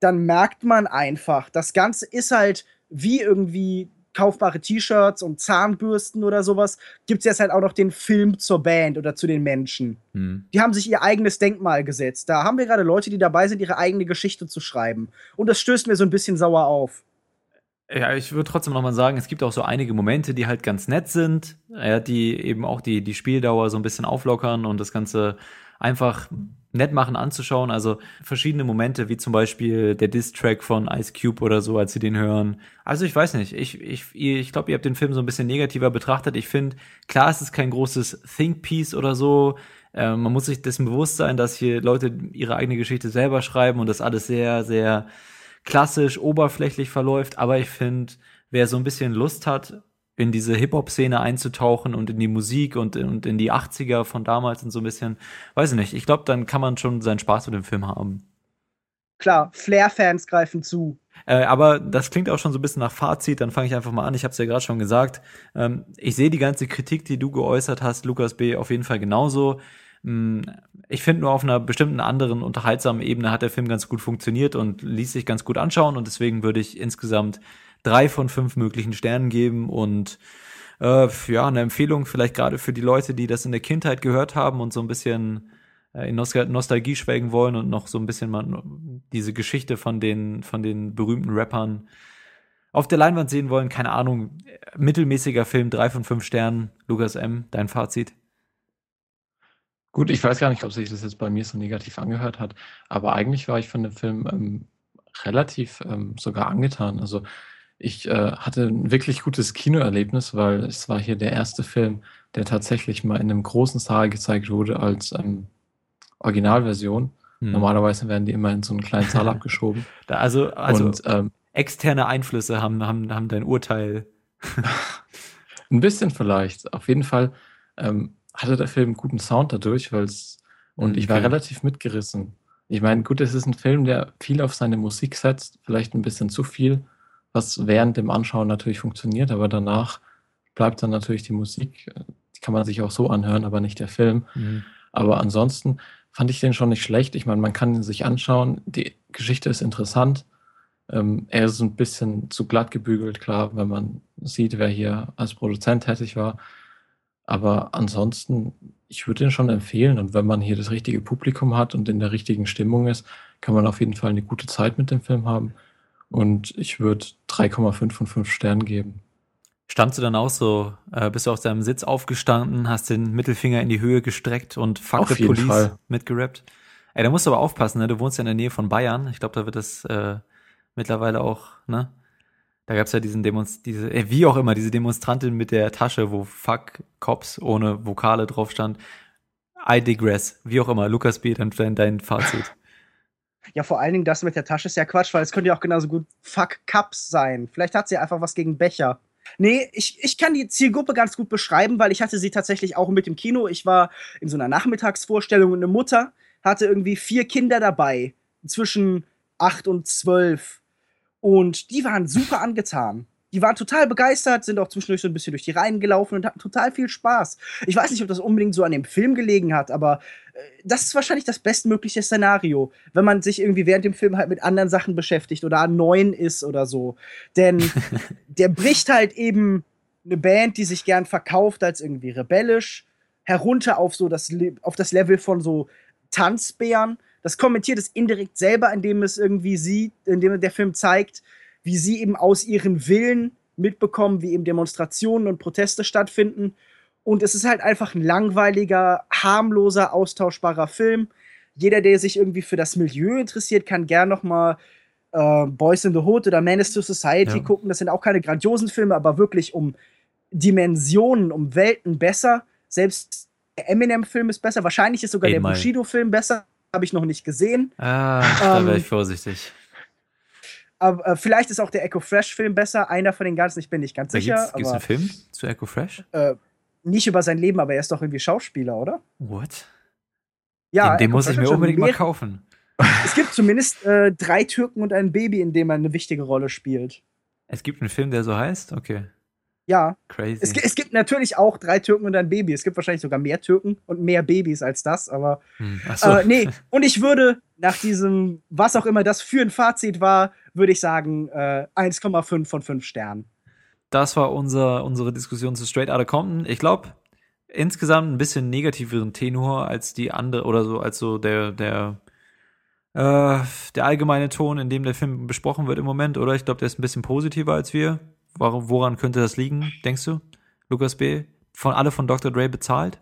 C: dann merkt man einfach, das Ganze ist halt wie irgendwie kaufbare T-Shirts und Zahnbürsten oder sowas, gibt es jetzt halt auch noch den Film zur Band oder zu den Menschen
A: Hm.
C: die haben sich ihr eigenes Denkmal gesetzt. Da haben wir gerade Leute, die dabei sind, ihre eigene Geschichte zu schreiben. Und das stößt mir so ein bisschen sauer auf.
A: Ja, ich würde trotzdem noch mal sagen, es gibt auch so einige Momente, die halt ganz nett sind, ja, die eben auch die, die Spieldauer so ein bisschen auflockern und das Ganze einfach nett machen anzuschauen. Also verschiedene Momente, wie zum Beispiel der Diss-Track von Ice Cube oder so, als sie den hören. Also ich weiß nicht, ich, ich, ich glaube, ihr habt den Film so ein bisschen negativer betrachtet. Ich finde, klar, es ist kein großes Think-Piece oder so. Äh, man muss sich dessen bewusst sein, dass hier Leute ihre eigene Geschichte selber schreiben und das alles sehr, sehr klassisch, oberflächlich verläuft, aber ich finde, wer so ein bisschen Lust hat, in diese Hip-Hop-Szene einzutauchen und in die Musik und, und in die 80er von damals und so ein bisschen, weiß ich nicht, ich glaube, dann kann man schon seinen Spaß mit dem Film haben.
C: Klar, Flair-Fans greifen zu.
A: Äh, aber das klingt auch schon so ein bisschen nach Fazit, dann fange ich einfach mal an. Ich habe es ja gerade schon gesagt. Ähm, ich sehe die ganze Kritik, die du geäußert hast, Lukas B., auf jeden Fall genauso. Mm, Ich finde nur auf einer bestimmten anderen unterhaltsamen Ebene hat der Film ganz gut funktioniert und ließ sich ganz gut anschauen und deswegen würde ich insgesamt drei von fünf möglichen Sternen geben und äh, ja, eine Empfehlung vielleicht gerade für die Leute, die das in der Kindheit gehört haben und so ein bisschen äh, in Nostal Nostalgie schwelgen wollen und noch so ein bisschen mal diese Geschichte von den, von den berühmten Rappern auf der Leinwand sehen wollen. Keine Ahnung, äh, mittelmäßiger Film, drei von fünf Sternen. Lukas M., dein Fazit?
B: Gut, ich weiß gar nicht, ob sich das jetzt bei mir so negativ angehört hat, aber eigentlich war ich von dem Film ähm, relativ ähm, sogar angetan. Also ich äh, hatte ein wirklich gutes Kinoerlebnis, weil es war hier der erste Film, der tatsächlich mal in einem großen Saal gezeigt wurde als ähm, Originalversion.
A: Hm.
B: Normalerweise werden die immer in so einen kleinen Saal <laughs> abgeschoben.
A: Da, also, also
B: Und ähm,
A: externe Einflüsse haben, haben, haben dein Urteil. <laughs>
B: Ein bisschen vielleicht. Auf jeden Fall ähm, hatte der Film guten Sound dadurch, weil es und ich war
A: Okay.
B: relativ mitgerissen. Ich meine, gut, es ist ein Film, der viel auf seine Musik setzt, vielleicht ein bisschen zu viel, was während dem Anschauen natürlich funktioniert, aber danach bleibt dann natürlich die Musik, die kann man sich auch so anhören, aber nicht der Film.
A: Mhm.
B: Aber ansonsten fand ich den schon nicht schlecht. Ich meine, man kann ihn sich anschauen. Die Geschichte ist interessant. Ähm, er ist ein bisschen zu glatt gebügelt, klar, wenn man sieht, wer hier als Produzent tätig war. Aber ansonsten, ich würde ihn schon empfehlen. Und wenn man hier das richtige Publikum hat und in der richtigen Stimmung ist, kann man auf jeden Fall eine gute Zeit mit dem Film haben. Und ich würde 3,5 von 5 Sternen geben.
A: Standst du dann auch so, äh, bist du aus deinem Sitz aufgestanden, hast den Mittelfinger in die Höhe gestreckt und Fuck
B: Auf
A: the
B: jeden
A: Police
B: Fall.
A: mitgerappt? Ey, da musst du aber aufpassen, ne? Du wohnst ja in der Nähe von Bayern. Ich glaube, da wird das äh, mittlerweile auch, ne? Da gab's ja diesen Demonst diese, äh, wie auch immer, diese Demonstrantin mit der Tasche, wo Fuck Cops ohne Vokale drauf stand. I digress. Wie auch immer. Lukas B., dann dein, dein Fazit. <laughs>
C: Ja, vor allen Dingen das mit der Tasche ist ja Quatsch, weil es könnte ja auch genauso gut Fuck Cups sein. Vielleicht hat sie einfach was gegen Becher. Nee, ich, ich kann die Zielgruppe ganz gut beschreiben, weil ich hatte sie tatsächlich auch mit im Kino. Ich war in so einer Nachmittagsvorstellung und eine Mutter hatte irgendwie vier Kinder dabei, zwischen acht und zwölf. Und die waren super angetan. Die waren total begeistert, sind auch zwischendurch so ein bisschen durch die Reihen gelaufen und hatten total viel Spaß. Ich weiß nicht, ob das unbedingt so an dem Film gelegen hat, aber äh, das ist wahrscheinlich das bestmögliche Szenario, wenn man sich irgendwie während dem Film halt mit anderen Sachen beschäftigt oder an neuen ist oder so. Denn <laughs> der bricht halt eben eine Band, die sich gern verkauft als irgendwie rebellisch, herunter auf so das, Le auf das Level von so Tanzbären. Das kommentiert es indirekt selber, indem es irgendwie sieht, indem der Film zeigt, wie sie eben aus ihrem Willen mitbekommen, wie eben Demonstrationen und Proteste stattfinden. Und es ist halt einfach ein langweiliger, harmloser, austauschbarer Film. Jeder, der sich irgendwie für das Milieu interessiert, kann gern noch mal äh, Boys in the Hood oder Menace to Society
A: Ja.
C: gucken. Das sind auch keine grandiosen Filme, aber wirklich um Dimensionen, um Welten besser. Selbst der Eminem-Film ist besser. Wahrscheinlich ist sogar
A: Eight
C: der. Bushido-Film besser. Habe ich noch nicht gesehen.
A: Ah, da wäre
C: Ähm,
A: ich vorsichtig.
C: Aber äh, vielleicht ist auch der Echo Fresh-Film besser. Einer von den ganzen, ich bin nicht ganz
A: Da
C: sicher.
A: gibt's
C: aber
A: einen Film zu Echo Fresh?
C: äh, nicht über sein Leben, aber er ist doch irgendwie Schauspieler, oder?
A: What?
C: Ja,
A: den den muss ich mir unbedingt mal kaufen.
C: Es gibt zumindest äh, drei Türken und ein Baby, in dem er eine wichtige Rolle spielt.
A: Es gibt einen Film, der so heißt? Okay.
C: Ja,
A: Crazy.
C: es, es gibt natürlich auch drei Türken und ein Baby. Es gibt wahrscheinlich sogar mehr Türken und mehr Babys als das, aber
A: hm. Achso.
C: äh, nee. <laughs> Und ich würde nach diesem, was auch immer das für ein Fazit war, würde ich sagen äh, 1,5 von 5 Sternen.
A: Das war unser, unsere Diskussion zu Straight Outta Compton. Ich glaube, insgesamt ein bisschen negativeren Tenor als die andere oder so, als so der, der, äh, der allgemeine Ton, in dem der Film besprochen wird im Moment, oder? Ich glaube, der ist ein bisschen positiver als wir. Warum, woran könnte das liegen, denkst du? Lukas B. Von alle von Dr. Dre bezahlt?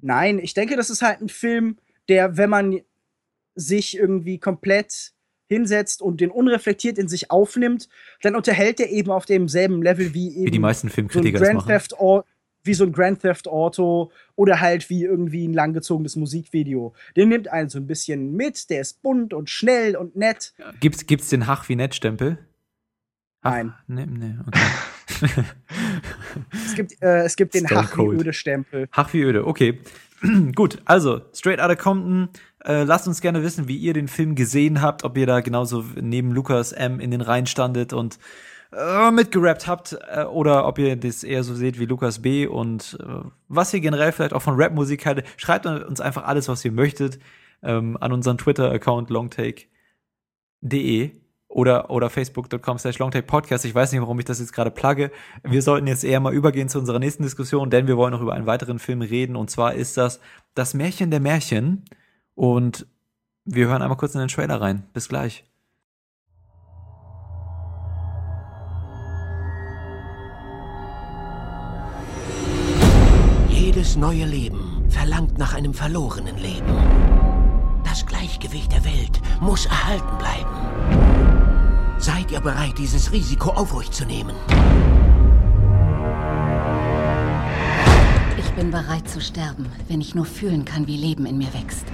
C: Nein, ich denke, das ist halt ein Film, der, wenn man sich irgendwie komplett hinsetzt und den unreflektiert in sich aufnimmt, dann unterhält er eben auf demselben Level wie eben
A: Wie die meisten
C: so ein
A: Filmkritiker das
C: Grand
A: machen.
C: Theft Auto, wie so ein Grand Theft Auto oder halt wie irgendwie ein langgezogenes Musikvideo. Den nimmt einen so ein bisschen mit, der ist bunt und schnell und nett.
A: Gibt's, gibt's den Hach wie Nett-Stempel? Ach,
C: Nein.
A: Nee, nee, okay.
C: Es gibt, äh, es gibt den Hach wie öde Stempel.
A: Hach wie öde, okay. <clears throat> Gut, also Straight Outta Compton. Äh, lasst uns gerne wissen, wie ihr den Film gesehen habt, ob ihr da genauso neben Lukas M. in den Reihen standet und äh, mitgerappt habt äh, oder ob ihr das eher so seht wie Lukas B. und äh, was ihr generell vielleicht auch von Rapmusik haltet. Schreibt uns einfach alles, was ihr möchtet ähm, an unseren Twitter-Account longtake.de oder, oder facebook.com slash longtakepodcast. Ich weiß nicht, warum ich das jetzt gerade plugge. Wir sollten jetzt eher mal übergehen zu unserer nächsten Diskussion, denn wir wollen noch über einen weiteren Film reden und zwar ist das Das Märchen der Märchen und wir hören einmal kurz in den Trailer rein. Bis gleich.
J: Jedes neue Leben verlangt nach einem verlorenen Leben. Das Gleichgewicht der Welt muss erhalten bleiben. Seid ihr bereit, dieses Risiko auf euch zu nehmen?
F: Ich bin bereit zu sterben, wenn ich nur fühlen kann, wie Leben in mir wächst.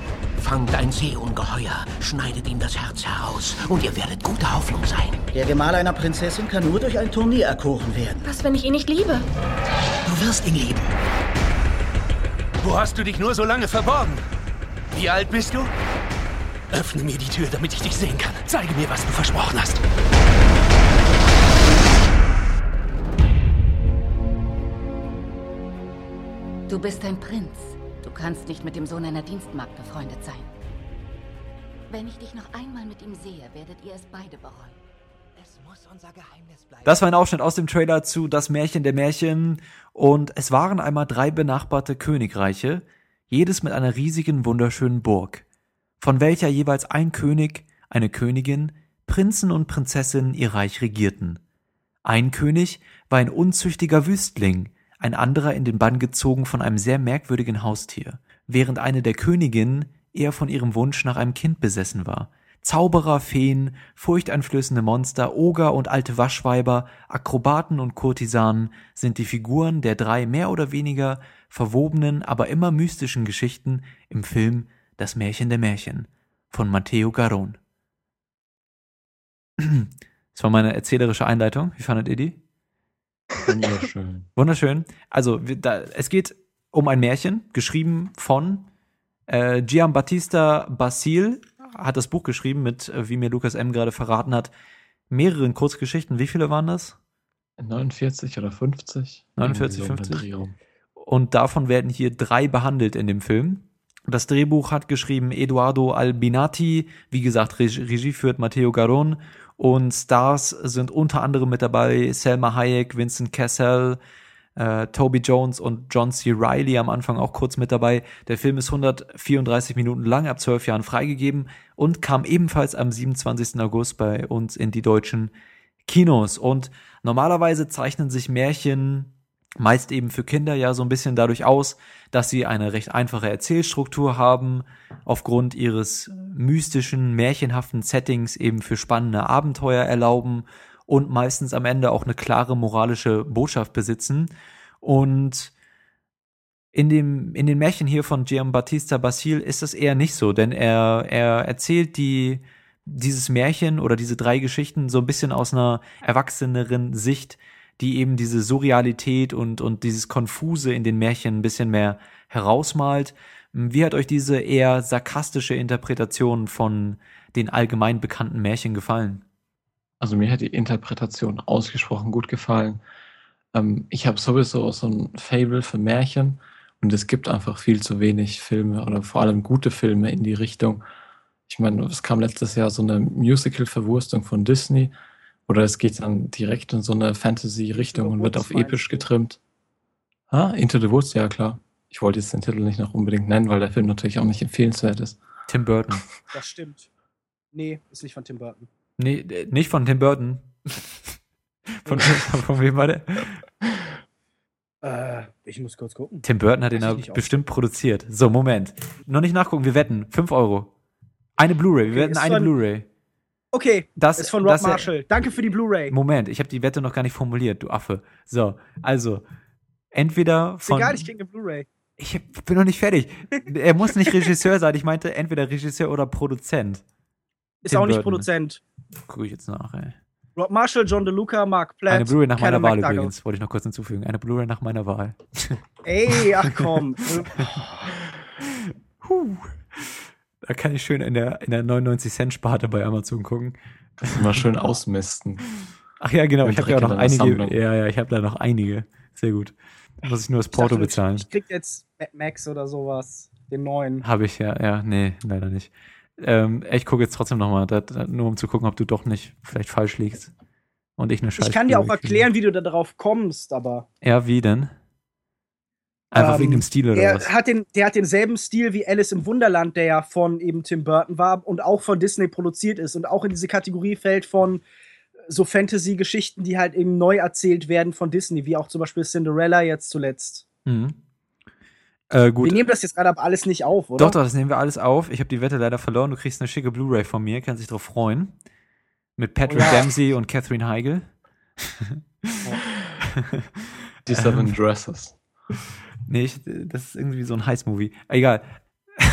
J: Fangt ein Seeungeheuer, schneidet ihm das Herz heraus und ihr werdet gute Hoffnung sein.
K: Der Gemahl einer Prinzessin kann nur durch ein Turnier erkoren werden.
L: Was, wenn ich ihn nicht liebe?
J: Du wirst ihn lieben.
M: Wo hast du dich nur so lange verborgen? Wie alt bist du? Öffne mir die Tür, damit ich dich sehen kann. Zeige mir, was du versprochen hast.
F: Du bist ein Prinz. Du kannst nicht mit dem Sohn einer Dienstmagd befreundet sein. Wenn ich dich noch einmal mit ihm sehe, werdet ihr es beide bereuen.
J: Es muss unser Geheimnis bleiben.
A: Das war ein Ausschnitt aus dem Trailer zu Das Märchen der Märchen und es waren einmal drei benachbarte Königreiche, jedes mit einer riesigen, wunderschönen Burg, von welcher jeweils ein König, eine Königin, Prinzen und Prinzessinnen ihr Reich regierten. Ein König war ein unzüchtiger Wüstling, ein anderer in den Bann gezogen von einem sehr merkwürdigen Haustier, während eine der Königinnen eher von ihrem Wunsch nach einem Kind besessen war. Zauberer, Feen, furchteinflößende Monster, Oger und alte Waschweiber, Akrobaten und Kurtisanen sind die Figuren der drei mehr oder weniger verwobenen, aber immer mystischen Geschichten im Film Das Märchen der Märchen von Matteo Garon. <clears throat> Das war meine erzählerische Einleitung. Wie fandet ihr die?
B: Wunderschön. <laughs>
A: Wunderschön. Also, da, es geht um ein Märchen, geschrieben von äh, Giambattista Basil, hat das Buch geschrieben mit, äh, wie mir Lukas M. gerade verraten hat, mehreren Kurzgeschichten. Wie viele waren das?
B: 49 oder 50?
A: 49,
B: Irgendwie so um den
A: 50?
B: Dreh rum.
A: Und davon werden hier drei behandelt in dem Film. Das Drehbuch hat geschrieben Eduardo Albinati, wie gesagt, Regie, führt Matteo Garon und Stars sind unter anderem mit dabei Selma Hayek, Vincent Cassell, äh, Toby Jones und John C. Reilly am Anfang auch kurz mit dabei. Der Film ist 134 Minuten lang, ab 12 Jahren freigegeben und kam ebenfalls am 27. August bei uns in die deutschen Kinos. Und normalerweise zeichnen sich Märchen meist eben für Kinder ja so ein bisschen dadurch aus, dass sie eine recht einfache Erzählstruktur haben, aufgrund ihres mystischen, märchenhaften Settings eben für spannende Abenteuer erlauben und meistens am Ende auch eine klare moralische Botschaft besitzen. Und in dem, in den Märchen hier von Giambattista Basil ist das eher nicht so, denn er, er erzählt die, dieses Märchen oder diese drei Geschichten so ein bisschen aus einer erwachseneren Sicht, die eben diese Surrealität und, und dieses Konfuse in den Märchen ein bisschen mehr herausmalt. Wie hat euch diese eher sarkastische Interpretation von den allgemein bekannten Märchen gefallen?
B: Also mir hat die Interpretation ausgesprochen gut gefallen. Ähm, ich habe sowieso so ein Fable für Märchen und es gibt einfach viel zu wenig Filme oder vor allem gute Filme in die Richtung. Ich meine, es kam letztes Jahr so eine Musical-Verwurstung von Disney oder es geht dann direkt in so eine Fantasy-Richtung und wird auf episch getrimmt. Ah, Into the Woods, ja klar. Ich wollte jetzt den Titel nicht noch unbedingt nennen, weil der Film natürlich auch nicht empfehlenswert ist.
A: Tim Burton. <laughs>
C: Das stimmt. Nee, ist nicht von Tim Burton.
A: Nee, äh, nicht von Tim Burton. <laughs> von, von, von wem war der?
C: Äh, ich muss kurz gucken.
A: Tim Burton hat ihn
C: Weiß
A: ja bestimmt produziert. So, Moment. Noch nicht nachgucken, wir wetten. 5 Euro. Eine Blu-ray, wir
C: Okay,
A: wetten eine
C: von-
A: Blu-ray.
C: Okay,
A: Das
C: ist von Rob Marshall. Danke für die Blu-ray.
A: Moment, ich habe die Wette noch gar nicht formuliert, du Affe. So, also, entweder
C: Ist
A: von.
C: egal, ich krieg eine Blu-ray.
A: Ich bin noch nicht fertig. er muss nicht Regisseur sein, ich meinte entweder Regisseur oder Produzent.
C: Ist
A: Tim
C: auch nicht
A: Burton.
C: Produzent.
A: Gucke ich jetzt nach, ey.
C: Rob Marshall, John DeLuca, Mark Platt.
A: Eine Blu-ray nach meiner Wahl
C: McDougall.
A: übrigens, wollte ich noch kurz hinzufügen. Eine Blu-ray nach meiner Wahl.
C: Ey, ach komm. <laughs>
A: Huh. Da kann ich schön in der, in der 99-Cent-Sparte bei Amazon gucken.
B: Mal schön ausmisten.
A: Ach ja, genau,
B: Und
A: ich habe ja auch noch einige.
B: Sammlung.
A: Ja, ja, ich habe da noch einige. Sehr gut. Da muss ich nur das Porto
C: dachte,
A: bezahlen.
C: Ich krieg jetzt Mad Max oder sowas. Den neuen.
A: Habe ich ja, ja, nee, leider nicht. Ähm, ich gucke jetzt trotzdem nochmal, nur um zu gucken, ob du doch nicht vielleicht falsch liegst. Und ich eine Scheiße.
C: Ich kann dir auch erklären, wie du da drauf kommst, aber.
A: Ja, wie denn? Einfach
C: Ähm,
A: wegen dem Stil oder
C: er
A: was?
C: Hat den, der hat denselben Stil wie Alice im Wunderland, der ja von eben Tim Burton war und auch von Disney produziert ist und auch in diese Kategorie fällt von so Fantasy-Geschichten, die halt eben neu erzählt werden von Disney, wie auch zum Beispiel Cinderella jetzt zuletzt.
A: Mhm. Äh, gut.
C: Wir nehmen das jetzt gerade aber alles nicht auf, oder?
A: Doch, doch, das nehmen wir alles auf. Ich habe die Wette leider verloren. Du kriegst eine schicke Blu-ray von mir, kannst dich drauf freuen. Mit Patrick
C: Oh ja.
A: Dempsey und Catherine Heigl.
B: Die Seven <laughs> Dresses.
A: Nee, ich, das ist irgendwie so ein Heiß-Movie. Egal.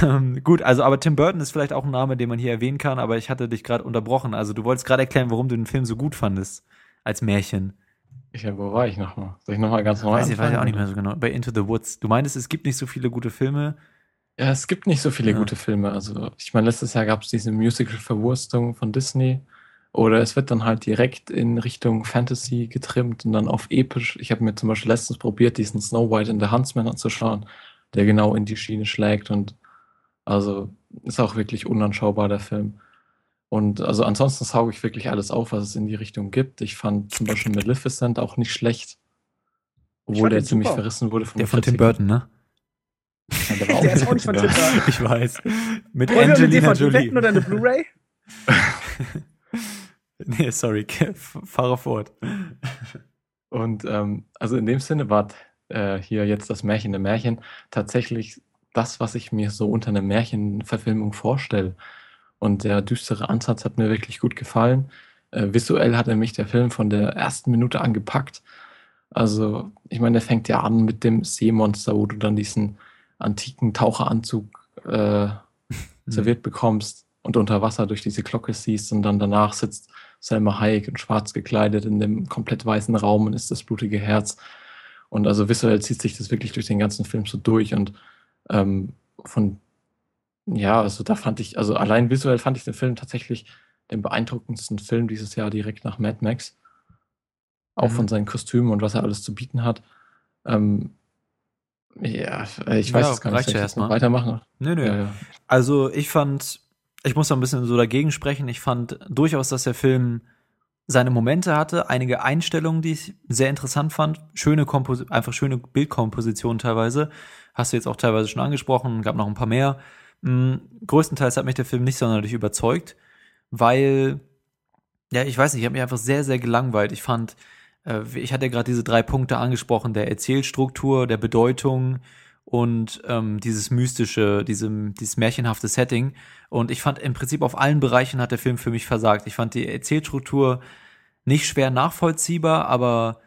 A: Ähm, Gut, also aber Tim Burton ist vielleicht auch ein Name, den man hier erwähnen kann, aber ich hatte dich gerade unterbrochen. Also du wolltest gerade erklären, warum du den Film so gut fandest als Märchen.
B: Ich, wo war ich nochmal? Soll ich nochmal ganz neu
A: Weiß ich, weiß ich auch nicht mehr so genau. Bei Into the Woods. Du meintest, es gibt nicht so viele gute Filme.
B: Ja, es gibt nicht so viele
A: Ja.
B: gute Filme. Also, ich meine, letztes Jahr gab es diese Musical-Verwurstung von Disney. Oder es wird dann halt direkt in Richtung Fantasy getrimmt und dann auf episch. Ich habe mir zum Beispiel letztens probiert, diesen Snow White and the Huntsman anzuschauen, der genau in die Schiene schlägt und also ist auch wirklich unanschaubar, der Film. Und also ansonsten sauge ich wirklich alles auf, was es in die Richtung gibt. Ich fand zum Beispiel Maleficent auch nicht schlecht. Obwohl der ziemlich
C: super.
B: verrissen wurde von
A: Der von Tim. Burton, ne?
B: Ja, der war <laughs>
C: Der ist
B: auch
C: auch nicht von
B: Tim
C: Burton.
A: Ich weiß. Mit
C: Wollen wir eine
A: Angelina
C: DVD
A: Jolie.
C: oder eine Blu-ray? <laughs> <laughs>
A: nee, sorry, <laughs> fahre fort.
B: Und ähm, also in dem Sinne war äh, hier jetzt das Märchen der Märchen tatsächlich das, was ich mir so unter einer Märchenverfilmung vorstelle. Und der düstere Ansatz hat mir wirklich gut gefallen. Äh, visuell hat er mich der Film von der ersten Minute angepackt. Also, ich meine, der fängt ja an mit dem Seemonster, wo du dann diesen antiken Taucheranzug äh, <laughs> serviert bekommst und unter Wasser durch diese Glocke siehst und dann danach sitzt Selma Hayek in schwarz gekleidet in dem komplett weißen Raum und ist das blutige Herz. Und also visuell zieht sich das wirklich durch den ganzen Film so durch und ähm, von ja, also da fand ich, also allein visuell fand ich den Film tatsächlich den beeindruckendsten Film dieses Jahr direkt nach Mad Max. Auch
A: Mhm.
B: von seinen Kostümen und was er alles zu bieten hat. Ähm, ja, ich weiß
A: Ja,
B: jetzt gar nicht, ich
A: erstmal.
B: weitermachen?
A: Nö, nö.
B: Ja, ja.
A: Also ich fand, ich muss da ein bisschen so dagegen sprechen. Ich fand durchaus, dass der Film seine Momente hatte, einige Einstellungen, die ich sehr interessant fand, schöne Kompos einfach schöne Bildkompositionen teilweise. Hast du jetzt auch teilweise schon angesprochen, gab noch ein paar mehr. Mm, größtenteils hat mich der Film nicht sonderlich überzeugt, weil ja, ich weiß nicht, ich habe mich einfach sehr sehr gelangweilt. Ich fand äh, ich hatte gerade diese drei Punkte angesprochen, der Erzählstruktur, der Bedeutung und ähm, dieses mystische, diesem, dieses märchenhafte Setting. Und ich fand im Prinzip auf allen Bereichen hat der Film für mich versagt. Ich fand die Erzählstruktur nicht schwer nachvollziehbar, aber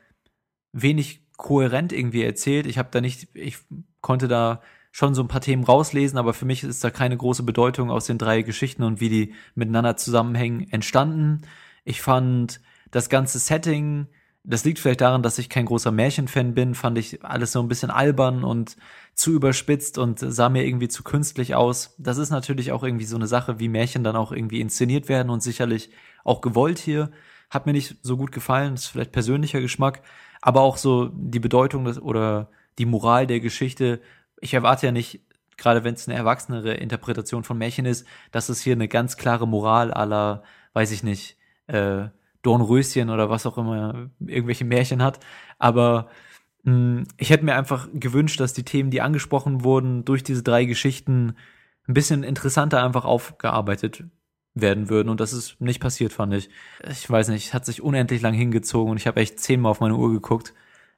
A: wenig kohärent irgendwie erzählt. Ich habe da nicht, ich konnte da schon so ein paar Themen rauslesen, aber für mich ist da keine große Bedeutung aus den drei Geschichten und wie die miteinander zusammenhängen entstanden. Ich fand das ganze Setting, das liegt vielleicht daran, dass ich kein großer Märchenfan bin, fand ich alles so ein bisschen albern und zu überspitzt und sah mir irgendwie zu künstlich aus. Das ist natürlich auch irgendwie so eine Sache, wie Märchen dann auch irgendwie inszeniert werden und sicherlich auch gewollt hier. Hat mir nicht so gut gefallen, das ist vielleicht persönlicher Geschmack, aber auch so die Bedeutung des, oder die Moral der Geschichte. Ich erwarte ja nicht, gerade wenn es eine erwachsenere Interpretation von Märchen ist, dass es hier eine ganz klare Moral aller, weiß ich nicht, äh, Dornröschen oder was auch immer, irgendwelche Märchen hat. Aber mh, hm, ich hätte mir einfach gewünscht, dass die Themen, die angesprochen wurden, durch diese drei Geschichten ein bisschen interessanter einfach aufgearbeitet werden würden. Und das ist nicht passiert, fand ich. Ich weiß nicht, hat sich unendlich lang hingezogen und ich habe echt zehnmal auf meine Uhr geguckt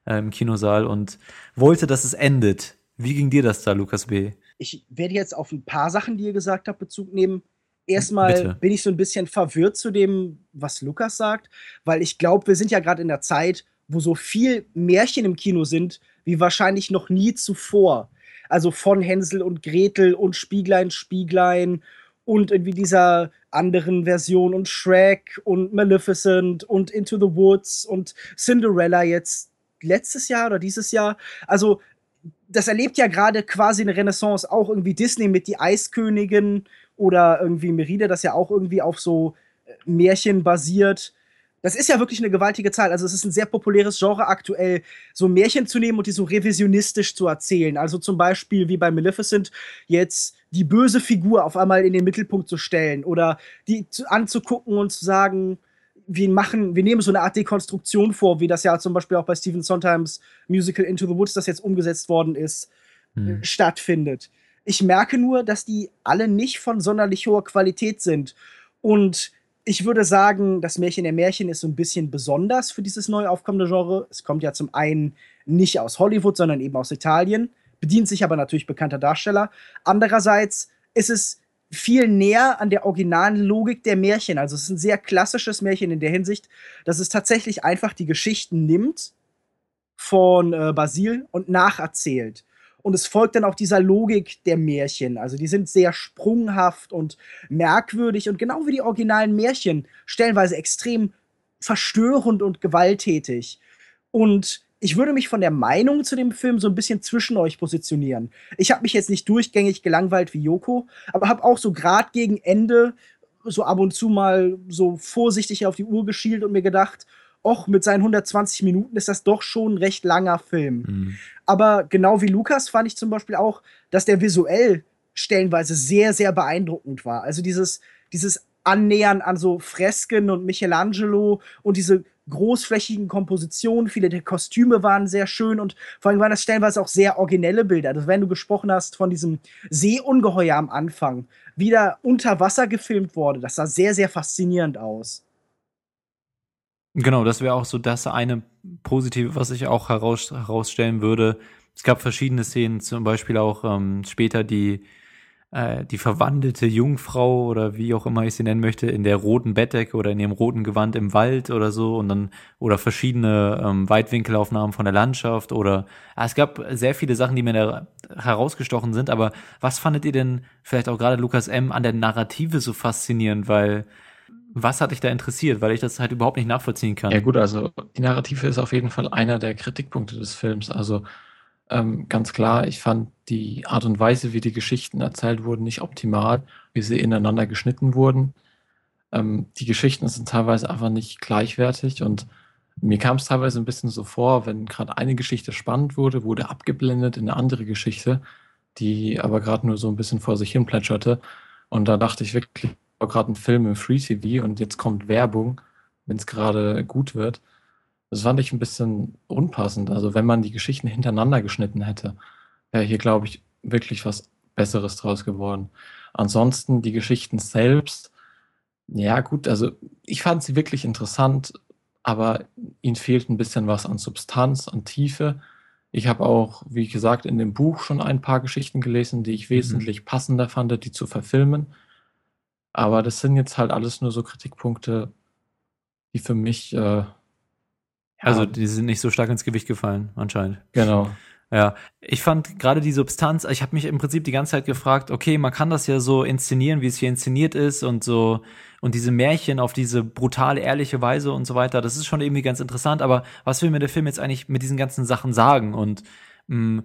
A: äh, im Kinosaal und wollte, dass es endet. Wie ging dir das da, Lukas B?
C: Ich werde jetzt auf ein paar Sachen, die ihr gesagt habt, Bezug nehmen. Erstmal Bitte. bin ich so ein bisschen verwirrt zu dem, was Lukas sagt, weil ich glaube, wir sind ja gerade in der Zeit, wo so viel Märchen im Kino sind, wie wahrscheinlich noch nie zuvor. Also von Hänsel und Gretel und Spieglein, Spieglein und irgendwie dieser anderen Version und Shrek und Maleficent und Into the Woods und Cinderella jetzt letztes Jahr oder dieses Jahr. Also das erlebt ja gerade quasi eine Renaissance, auch irgendwie Disney mit die Eiskönigin oder irgendwie Merida, das ja auch irgendwie auf so äh, Märchen basiert. Das ist ja wirklich eine gewaltige Zahl. Also es ist ein sehr populäres Genre aktuell, so Märchen zu nehmen und die so revisionistisch zu erzählen. Also zum Beispiel wie bei Maleficent jetzt die böse Figur auf einmal in den Mittelpunkt zu stellen oder die zu, anzugucken und zu sagen, wir machen, wir nehmen so eine Art Dekonstruktion vor, wie das ja zum Beispiel auch bei Stephen Sondheims Musical Into the Woods, das jetzt umgesetzt worden ist, hm. stattfindet. Ich merke nur, dass die alle nicht von sonderlich hoher Qualität sind. Und ich würde sagen, das Märchen der Märchen ist so ein bisschen besonders für dieses neu aufkommende Genre. Es kommt ja zum einen nicht aus Hollywood, sondern eben aus Italien, bedient sich aber natürlich bekannter Darsteller. Andererseits ist es viel näher an der originalen Logik der Märchen. Also es ist ein sehr klassisches Märchen in der Hinsicht, dass es tatsächlich einfach die Geschichten nimmt von äh, Basil und nacherzählt. Und es folgt dann auch dieser Logik der Märchen. Also die sind sehr sprunghaft und merkwürdig und genau wie die originalen Märchen stellenweise extrem verstörend und gewalttätig. Und ich würde mich von der Meinung zu dem Film so ein bisschen zwischen euch positionieren. Ich habe mich jetzt nicht durchgängig gelangweilt wie Joko, aber habe auch so gerade gegen Ende so ab und zu mal so vorsichtig auf die Uhr geschielt und mir gedacht, och, mit seinen 120 Minuten ist das doch schon ein recht langer Film. Mhm. Aber genau wie Lukas fand ich zum Beispiel auch, dass der visuell stellenweise sehr, sehr beeindruckend war. Also dieses, dieses Annähern an so Fresken und Michelangelo und diese großflächigen Kompositionen. Viele der Kostüme waren sehr schön und vor allem waren das stellenweise auch sehr originelle Bilder. Also wenn du gesprochen hast von diesem Seeungeheuer am Anfang, wieder unter Wasser gefilmt wurde, das sah sehr, sehr faszinierend aus.
A: Genau, das wäre auch so das eine Positive, was ich auch heraus, herausstellen würde. Es gab verschiedene Szenen, zum Beispiel auch ähm, später die äh, die verwandelte Jungfrau oder wie auch immer ich sie nennen möchte, in der roten Bettdecke oder in ihrem roten Gewand im Wald oder so und dann oder verschiedene ähm, Weitwinkelaufnahmen von der Landschaft oder äh, es gab sehr viele Sachen, die mir da herausgestochen sind, aber was fandet ihr denn vielleicht auch gerade Lukas M an der Narrative so faszinierend, weil was hat dich da interessiert, weil ich das halt überhaupt nicht nachvollziehen kann?
B: Ja gut, also die Narrative ist auf jeden Fall einer der Kritikpunkte des Films. Also ähm, ganz klar, ich fand die Art und Weise, wie die Geschichten erzählt wurden, nicht optimal, wie sie ineinander geschnitten wurden. Ähm, die Geschichten sind teilweise einfach nicht gleichwertig und mir kam es teilweise ein bisschen so vor, wenn gerade eine Geschichte spannend wurde, wurde abgeblendet in eine andere Geschichte, die aber gerade nur so ein bisschen vor sich hin plätscherte. Und da dachte ich wirklich, gerade ein Film im Free TV und jetzt kommt Werbung, wenn es gerade gut wird. Das fand ich ein bisschen unpassend. Also wenn man die Geschichten hintereinander geschnitten hätte, wäre hier, glaube ich, wirklich was Besseres draus geworden. Ansonsten die Geschichten selbst, ja gut, also ich fand sie wirklich interessant, aber ihnen fehlt ein bisschen was an Substanz, an Tiefe. Ich habe auch, wie gesagt, in dem Buch schon ein paar Geschichten gelesen, die ich wesentlich passender fand, die zu verfilmen. Aber das sind jetzt halt alles nur so Kritikpunkte, die für mich äh,
A: Also die sind nicht so stark ins Gewicht gefallen, anscheinend.
B: genau.
A: Ja, ich fand gerade die Substanz, ich habe mich im Prinzip die ganze Zeit gefragt, okay, man kann das ja so inszenieren, wie es hier inszeniert ist und so und diese Märchen auf diese brutale, ehrliche Weise und so weiter, das ist schon irgendwie ganz interessant, aber was will mir der Film jetzt eigentlich mit diesen ganzen Sachen sagen? Und mh,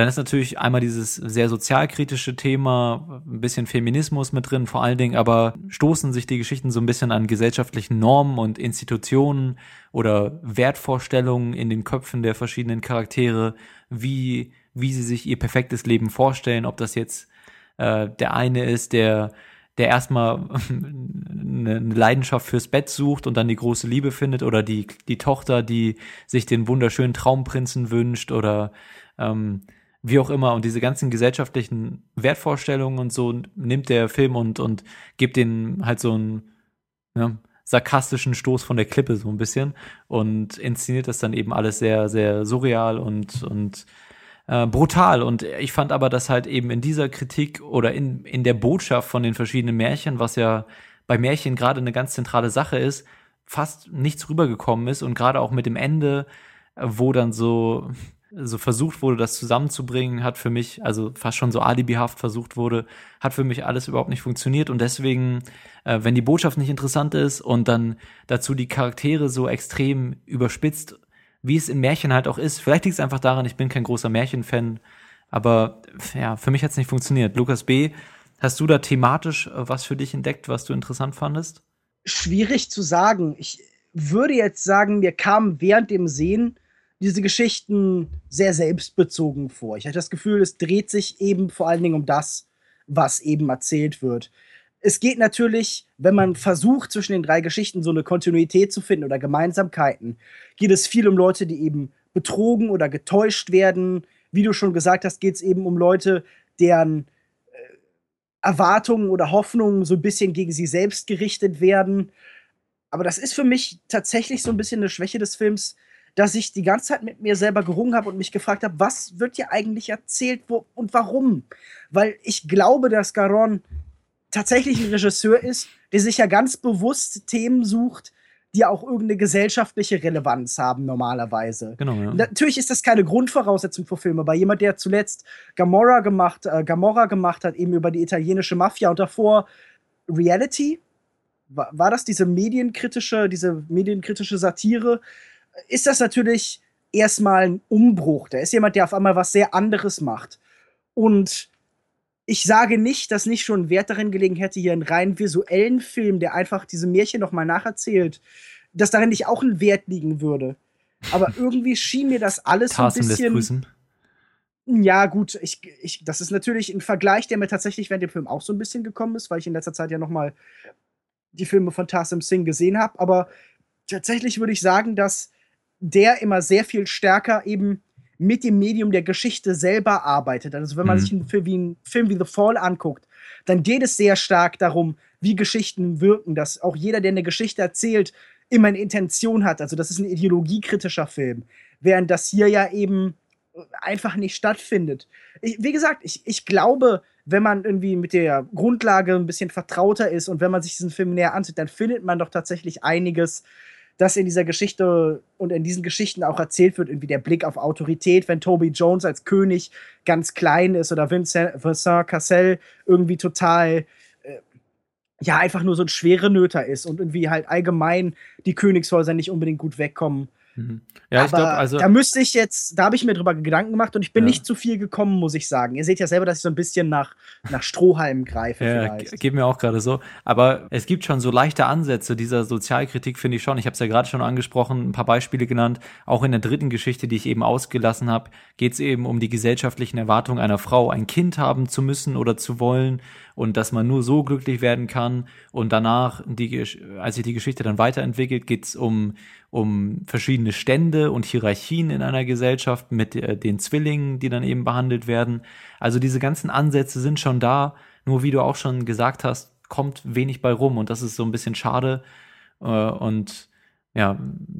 A: dann ist natürlich einmal dieses sehr sozialkritische Thema, ein bisschen Feminismus mit drin, vor allen Dingen, aber stoßen sich die Geschichten so ein bisschen an gesellschaftlichen Normen und Institutionen oder Wertvorstellungen in den Köpfen der verschiedenen Charaktere, wie, wie sie sich ihr perfektes Leben vorstellen, ob das jetzt äh, der eine ist, der der erstmal <laughs> eine Leidenschaft fürs Bett sucht und dann die große Liebe findet oder die die Tochter, die sich den wunderschönen Traumprinzen wünscht oder ähm, wie auch immer. Und diese ganzen gesellschaftlichen Wertvorstellungen und so nimmt der Film und und gibt denen halt so einen ja, sarkastischen Stoß von der Klippe so ein bisschen und inszeniert das dann eben alles sehr sehr surreal und und äh, brutal. Und ich fand aber, dass halt eben in dieser Kritik oder in in der Botschaft von den verschiedenen Märchen, was ja bei Märchen gerade eine ganz zentrale Sache ist, fast nichts rübergekommen ist und gerade auch mit dem Ende, wo dann so so versucht wurde, das zusammenzubringen, hat für mich, also fast schon so alibihaft versucht wurde, hat für mich alles überhaupt nicht funktioniert und deswegen, äh, wenn die Botschaft nicht interessant ist und dann dazu die Charaktere so extrem überspitzt, wie es in Märchen halt auch ist, vielleicht liegt es einfach daran, ich bin kein großer Märchenfan, aber ja, für mich hat es nicht funktioniert. Lukas B., hast du da thematisch äh, was für dich entdeckt, was du interessant fandest?
C: Schwierig zu sagen. Ich würde jetzt sagen, mir kam während dem Sehen diese Geschichten sehr selbstbezogen vor. Ich hatte das Gefühl, es dreht sich eben vor allen Dingen um das, was eben erzählt wird. Es geht natürlich, wenn man versucht, zwischen den drei Geschichten so eine Kontinuität zu finden oder Gemeinsamkeiten, geht es viel um Leute, die eben betrogen oder getäuscht werden. Wie du schon gesagt hast, geht es eben um Leute, deren äh, Erwartungen oder Hoffnungen so ein bisschen gegen sie selbst gerichtet werden. Aber das ist für mich tatsächlich so ein bisschen eine Schwäche des Films, dass ich die ganze Zeit mit mir selber gerungen habe und mich gefragt habe, was wird hier eigentlich erzählt wo, und warum? Weil ich glaube, dass Garon tatsächlich ein Regisseur ist, der sich ja ganz bewusst Themen sucht, die auch irgendeine gesellschaftliche Relevanz haben normalerweise.
A: Genau, ja.
C: Natürlich ist das keine Grundvoraussetzung für Filme, aber jemand, der zuletzt Gamora gemacht, äh, Gamora gemacht hat, eben über die italienische Mafia und davor Reality, war, war das diese medienkritische, diese medienkritische Satire, ist das natürlich erstmal ein Umbruch. Da ist jemand, der auf einmal was sehr anderes macht. Und ich sage nicht, dass nicht schon Wert darin gelegen hätte, hier einen rein visuellen Film, der einfach diese Märchen nochmal nacherzählt, dass darin nicht auch ein Wert liegen würde. Aber <laughs> irgendwie schien mir das alles so ein
A: lässt
C: bisschen.
A: grüßen.
C: Ja, gut, ich, ich, das ist natürlich ein Vergleich, der mir tatsächlich während dem Film auch so ein bisschen gekommen ist, weil ich in letzter Zeit ja nochmal die Filme von Tarsim Singh gesehen habe. Aber tatsächlich würde ich sagen, dass der immer sehr viel stärker eben mit dem Medium der Geschichte selber arbeitet. Also wenn man
A: Mhm.
C: sich einen Film, wie einen Film wie The Fall anguckt, dann geht es sehr stark darum, wie Geschichten wirken, dass auch jeder, der eine Geschichte erzählt, immer eine Intention hat. Also das ist ein ideologiekritischer Film, während das hier ja eben einfach nicht stattfindet. Ich, wie gesagt, ich, ich glaube, wenn man irgendwie mit der Grundlage ein bisschen vertrauter ist und wenn man sich diesen Film näher ansieht, dann findet man doch tatsächlich einiges, das in dieser Geschichte und in diesen Geschichten auch erzählt wird, irgendwie der Blick auf Autorität, wenn Toby Jones als König ganz klein ist oder Vincent, Vincent Cassel irgendwie total äh, ja einfach nur so ein schwere Nöter ist und irgendwie halt allgemein die Königshäuser nicht unbedingt gut wegkommen.
A: Mhm. Ja, ich glaube, also.
C: da müsste ich jetzt, da habe ich mir drüber Gedanken gemacht und ich bin
A: Ja.
C: nicht zu viel gekommen, muss ich sagen. Ihr seht ja selber, dass ich so ein bisschen nach, nach Strohhalmen greife
A: Ja, geht mir auch gerade so. Aber es gibt schon so leichte Ansätze dieser Sozialkritik, finde ich schon. Ich habe es ja gerade schon angesprochen, ein paar Beispiele genannt. Auch in der dritten Geschichte, die ich eben ausgelassen habe, geht es eben um die gesellschaftlichen Erwartungen einer Frau, ein Kind haben zu müssen oder zu wollen und dass man nur so glücklich werden kann. Und danach, die, als sich die Geschichte dann weiterentwickelt, geht es um, um verschiedene Stände und Hierarchien in einer Gesellschaft mit äh, den Zwillingen, die dann eben behandelt werden. Also diese ganzen Ansätze sind schon da, nur wie du auch schon gesagt hast, kommt wenig bei rum und das ist so ein bisschen schade. Äh, und ja,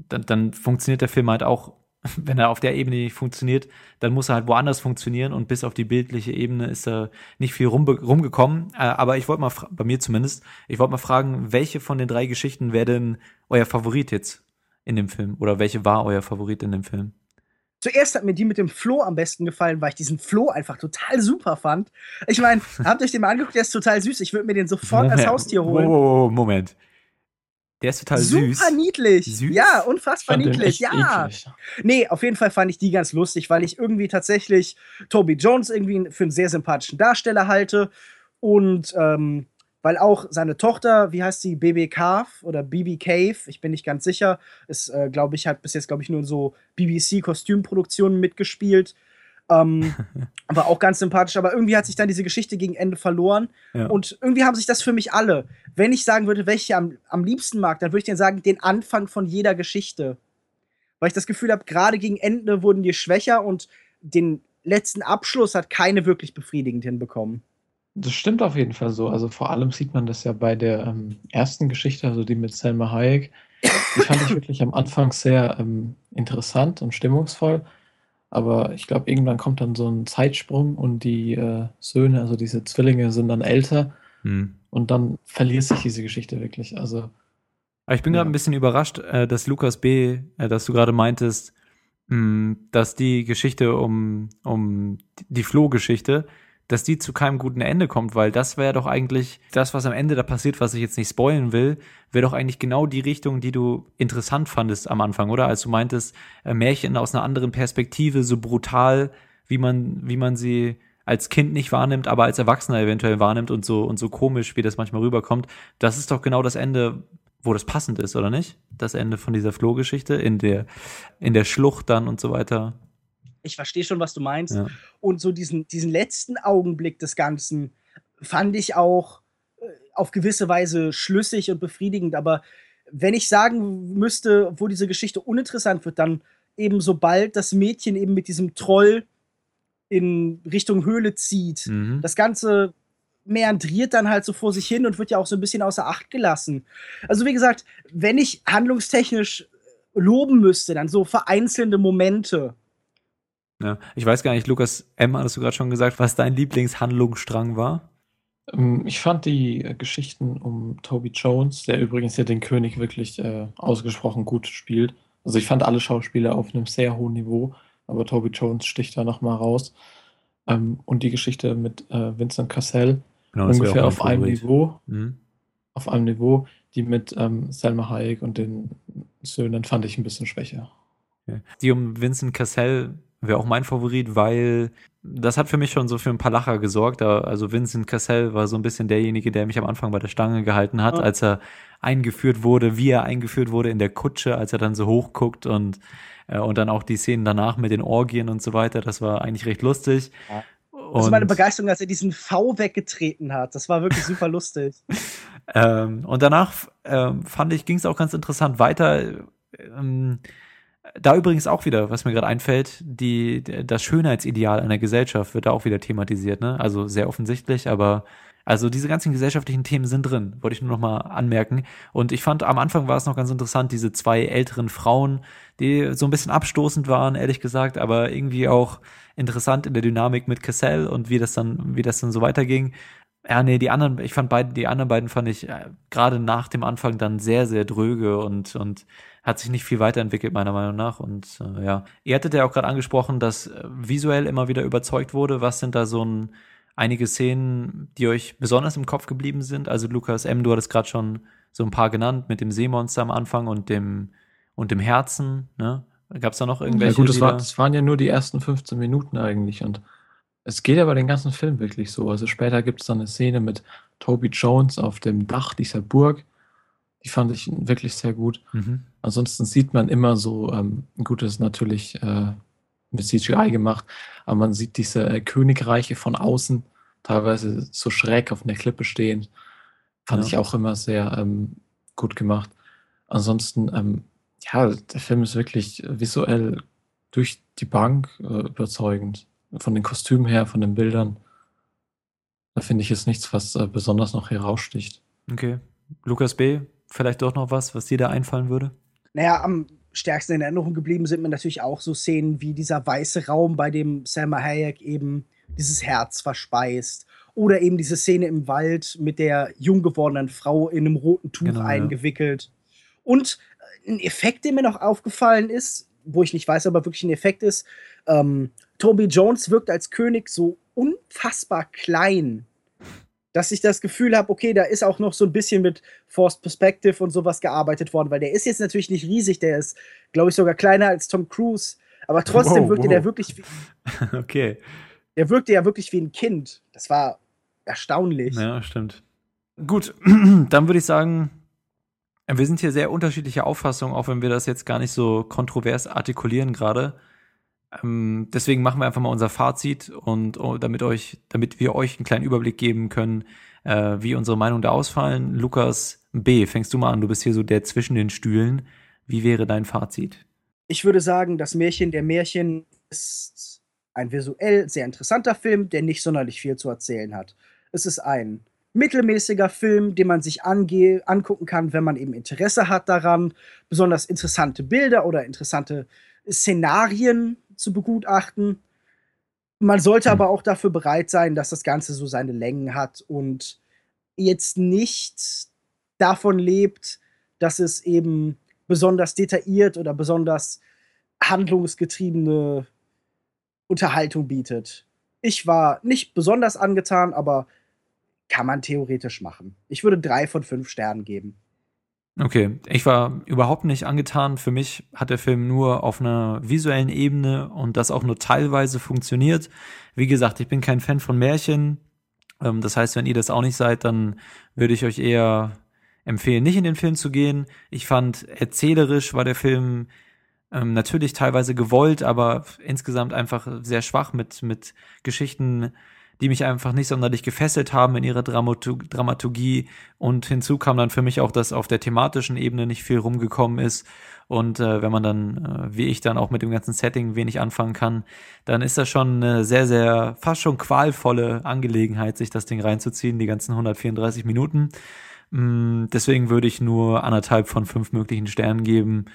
A: dann, dann funktioniert der Film halt auch, <laughs> wenn er auf der Ebene nicht funktioniert, dann muss er halt woanders funktionieren und bis auf die bildliche Ebene ist da nicht viel rum, rumgekommen. Äh, aber ich wollte mal, bei mir zumindest, ich wollte mal fragen, welche von den drei Geschichten wäre denn euer Favorit jetzt in dem Film? Oder welche war euer Favorit in dem Film?
C: Zuerst hat mir die mit dem Floh am besten gefallen, weil ich diesen Floh einfach total super fand. Ich meine, <laughs> habt euch den mal angeguckt, der ist total süß. Ich würde mir den sofort
A: Moment, <laughs>
C: als Haustier holen.
A: Oh, Moment. Der ist total
C: Super
A: süß.
C: niedlich.
A: Süß?
C: Ja, unfassbar niedlich. Ja.
B: eklig.
C: Nee, auf jeden Fall fand ich die ganz lustig, weil ich irgendwie tatsächlich Toby Jones irgendwie für einen sehr sympathischen Darsteller halte. Und ähm, weil auch seine Tochter, wie heißt sie, BB Cave oder BB Cave, ich bin nicht ganz sicher, ist, äh, glaube ich, hat bis jetzt, glaube ich, nur in so BBC-Kostümproduktionen mitgespielt. Ähm, <laughs> war auch ganz sympathisch, aber irgendwie hat sich dann diese Geschichte gegen Ende verloren.
A: Ja.
C: Und irgendwie haben sich das für mich alle. Wenn ich sagen würde, welche ich am, am liebsten mag, dann würde ich dir sagen, den Anfang von jeder Geschichte. Weil ich das Gefühl habe, gerade gegen Ende wurden die schwächer und den letzten Abschluss hat keine wirklich befriedigend hinbekommen.
B: Das stimmt auf jeden Fall so. Also vor allem sieht man das ja bei der ähm, ersten Geschichte, also die mit Selma Hayek. Die fand ich <coughs> wirklich am Anfang sehr ähm, interessant und stimmungsvoll. Aber ich glaube, irgendwann kommt dann so ein Zeitsprung und die äh, Söhne, also diese Zwillinge, sind dann älter
A: Hm.
B: und dann verliert sich diese Geschichte wirklich. Also
A: Aber ich bin gerade
B: Ja.
A: ein bisschen überrascht, äh, dass Lukas B., äh, dass du gerade meintest, mh, dass die Geschichte um, um die Flohgeschichte, dass die zu keinem guten Ende kommt, weil das wäre doch eigentlich das, was am Ende da passiert, was ich jetzt nicht spoilen will, wäre doch eigentlich genau die Richtung, die du interessant fandest am Anfang, oder? Als du meintest, äh, Märchen aus einer anderen Perspektive, so brutal, wie man, wie man sie als Kind nicht wahrnimmt, aber als Erwachsener eventuell wahrnimmt und so und so komisch, wie das manchmal rüberkommt. Das ist doch genau das Ende, wo das passend ist, oder nicht? Das Ende von dieser Flohgeschichte in der in der Schlucht dann und so weiter.
C: Ich verstehe schon, was du meinst.
A: Ja.
C: Und so diesen, diesen letzten Augenblick des Ganzen fand ich auch äh, auf gewisse Weise schlüssig und befriedigend. Aber wenn ich sagen müsste, wo diese Geschichte uninteressant wird, dann eben sobald das Mädchen eben mit diesem Troll in Richtung Höhle zieht.
A: Mhm.
C: Das Ganze meandriert dann halt so vor sich hin und wird ja auch so ein bisschen außer Acht gelassen. Also wie gesagt, wenn ich handlungstechnisch loben müsste, dann so vereinzelte Momente.
A: Ja. Ich weiß gar nicht, Lukas M. hattest du gerade schon gesagt, was dein Lieblingshandlungsstrang war?
B: Ähm, Ich fand die Geschichten um Toby Jones, der übrigens ja den König wirklich äh, ausgesprochen gut spielt. Also ich fand alle Schauspieler auf einem sehr hohen Niveau, aber Toby Jones sticht da nochmal raus. Ähm, und die Geschichte mit äh, Vincent Cassell
A: Genau,
B: ungefähr auf einem. Niveau,
A: Mhm.
B: auf einem Niveau, die mit ähm, Selma Hayek und den Söhnen fand ich ein bisschen schwächer.
A: Die um Vincent Cassell wäre auch mein Favorit, weil das hat für mich schon so für ein paar Lacher gesorgt. Also Vincent Cassell war so ein bisschen derjenige, der mich am Anfang bei der Stange gehalten hat,
C: Ja.
A: als er eingeführt wurde, wie er eingeführt wurde in der Kutsche, als er dann so hochguckt und äh, und dann auch die Szenen danach mit den Orgien und so weiter. Das war eigentlich recht lustig.
C: Ja. Also meine
A: Und-
C: Begeisterung, als er diesen V weggetreten hat, das war wirklich super lustig. <laughs>
A: Ähm, und danach ähm, fand ich, ging es auch ganz interessant weiter. Ähm, da übrigens auch wieder, was mir gerade einfällt, die, das Schönheitsideal einer Gesellschaft wird da auch wieder thematisiert, ne? Also sehr offensichtlich, aber also diese ganzen gesellschaftlichen Themen sind drin, wollte ich nur noch mal anmerken. Und ich fand, am Anfang war es noch ganz interessant, diese zwei älteren Frauen, die so ein bisschen abstoßend waren, ehrlich gesagt, aber irgendwie auch interessant in der Dynamik mit Cassell und wie das dann, wie das dann so weiterging. Ja, nee, die anderen, ich fand beide, die anderen beiden fand ich äh, gerade nach dem Anfang dann sehr, sehr dröge und, und hat sich nicht viel weiterentwickelt, meiner Meinung nach. Und äh, ja, ihr hattet ja auch gerade angesprochen, dass äh, visuell immer wieder überzeugt wurde. Was sind da so ein, einige Szenen, die euch besonders im Kopf geblieben sind? Also Lukas M., du hattest gerade schon so ein paar genannt mit dem Seemonster am Anfang und dem und dem Herzen, ne? Gab es da noch irgendwelche?
B: ja gut, das, war,
A: da-
B: das waren ja nur die ersten 15 Minuten eigentlich und es geht aber den ganzen Film wirklich so. Also später gibt es dann eine Szene mit Toby Jones auf dem Dach dieser Burg. Die fand ich wirklich sehr gut.
A: Mhm.
B: Ansonsten sieht man immer so, ähm, gut, das ist natürlich äh, mit CGI gemacht, aber man sieht diese äh, Königreiche von außen, teilweise so schräg auf einer Klippe stehen. Fand
A: Ja.
B: ich auch immer sehr ähm, gut gemacht. Ansonsten, ähm, ja, der Film ist wirklich visuell durch die Bank äh, überzeugend. Von den Kostümen her, von den Bildern. Da finde ich jetzt nichts, was äh, besonders noch heraussticht.
A: Okay. Lukas B., vielleicht doch noch was, was dir da einfallen würde?
C: Naja, am stärksten in Erinnerung geblieben sind mir natürlich auch so Szenen wie dieser weiße Raum, bei dem Selma Hayek eben dieses Herz verspeist. Oder eben diese Szene im Wald mit der jung gewordenen Frau in einem roten Tuch
A: Genau, ja.
C: eingewickelt. Und ein Effekt, der mir noch aufgefallen ist, wo ich nicht weiß, aber wirklich ein Effekt ist, ähm, Toby Jones wirkt als König so unfassbar klein, dass ich das Gefühl habe, okay, da ist auch noch so ein bisschen mit Forced Perspective und sowas gearbeitet worden, weil der ist jetzt natürlich nicht riesig, der ist, glaube ich, sogar kleiner als Tom Cruise, aber trotzdem
A: Wow,
C: wirkte
A: wow.
C: der wirklich wie, <laughs>
A: Okay.
C: der wirkte ja wirklich wie ein Kind. Das war erstaunlich.
A: Ja, stimmt. Gut, <clears throat> dann würde ich sagen, wir sind hier sehr unterschiedlicher Auffassung, auch wenn wir das jetzt gar nicht so kontrovers artikulieren gerade. Ähm, deswegen machen wir einfach mal unser Fazit und oh, damit euch, damit wir euch einen kleinen Überblick geben können, äh, wie unsere Meinungen da ausfallen. Lukas B, fängst du mal an, du bist hier so der zwischen den Stühlen. Wie wäre dein Fazit?
C: Ich würde sagen, das Märchen der Märchen ist ein visuell sehr interessanter Film, der nicht sonderlich viel zu erzählen hat. Es ist ein mittelmäßiger Film, den man sich ange angucken kann, wenn man eben Interesse hat daran, besonders interessante Bilder oder interessante Szenarien zu begutachten. Man sollte aber auch dafür bereit sein, dass das Ganze so seine Längen hat und jetzt nicht davon lebt, dass es eben besonders detailliert oder besonders handlungsgetriebene Unterhaltung bietet. Ich war nicht besonders angetan, aber kann man theoretisch machen. Ich würde drei von fünf Sternen geben.
A: Okay, ich war überhaupt nicht angetan. Für mich hat der Film nur auf einer visuellen Ebene und das auch nur teilweise funktioniert. Wie gesagt, ich bin kein Fan von Märchen. Ähm, das heißt, wenn ihr das auch nicht seid, dann würde ich euch eher empfehlen, nicht in den Film zu gehen. Ich fand, erzählerisch war der Film ähm, natürlich teilweise gewollt, aber insgesamt einfach sehr schwach mit, mit Geschichten, die mich einfach nicht sonderlich gefesselt haben in ihrer Dramatu Dramaturgie. Und hinzu kam dann für mich auch, dass auf der thematischen Ebene nicht viel rumgekommen ist. Und äh, wenn man dann, äh, wie ich dann auch mit dem ganzen Setting wenig anfangen kann, dann ist das schon eine sehr, sehr, fast schon qualvolle Angelegenheit, sich das Ding reinzuziehen, die ganzen 134 Minuten. Mm, deswegen würde ich nur anderthalb von fünf möglichen Sternen geben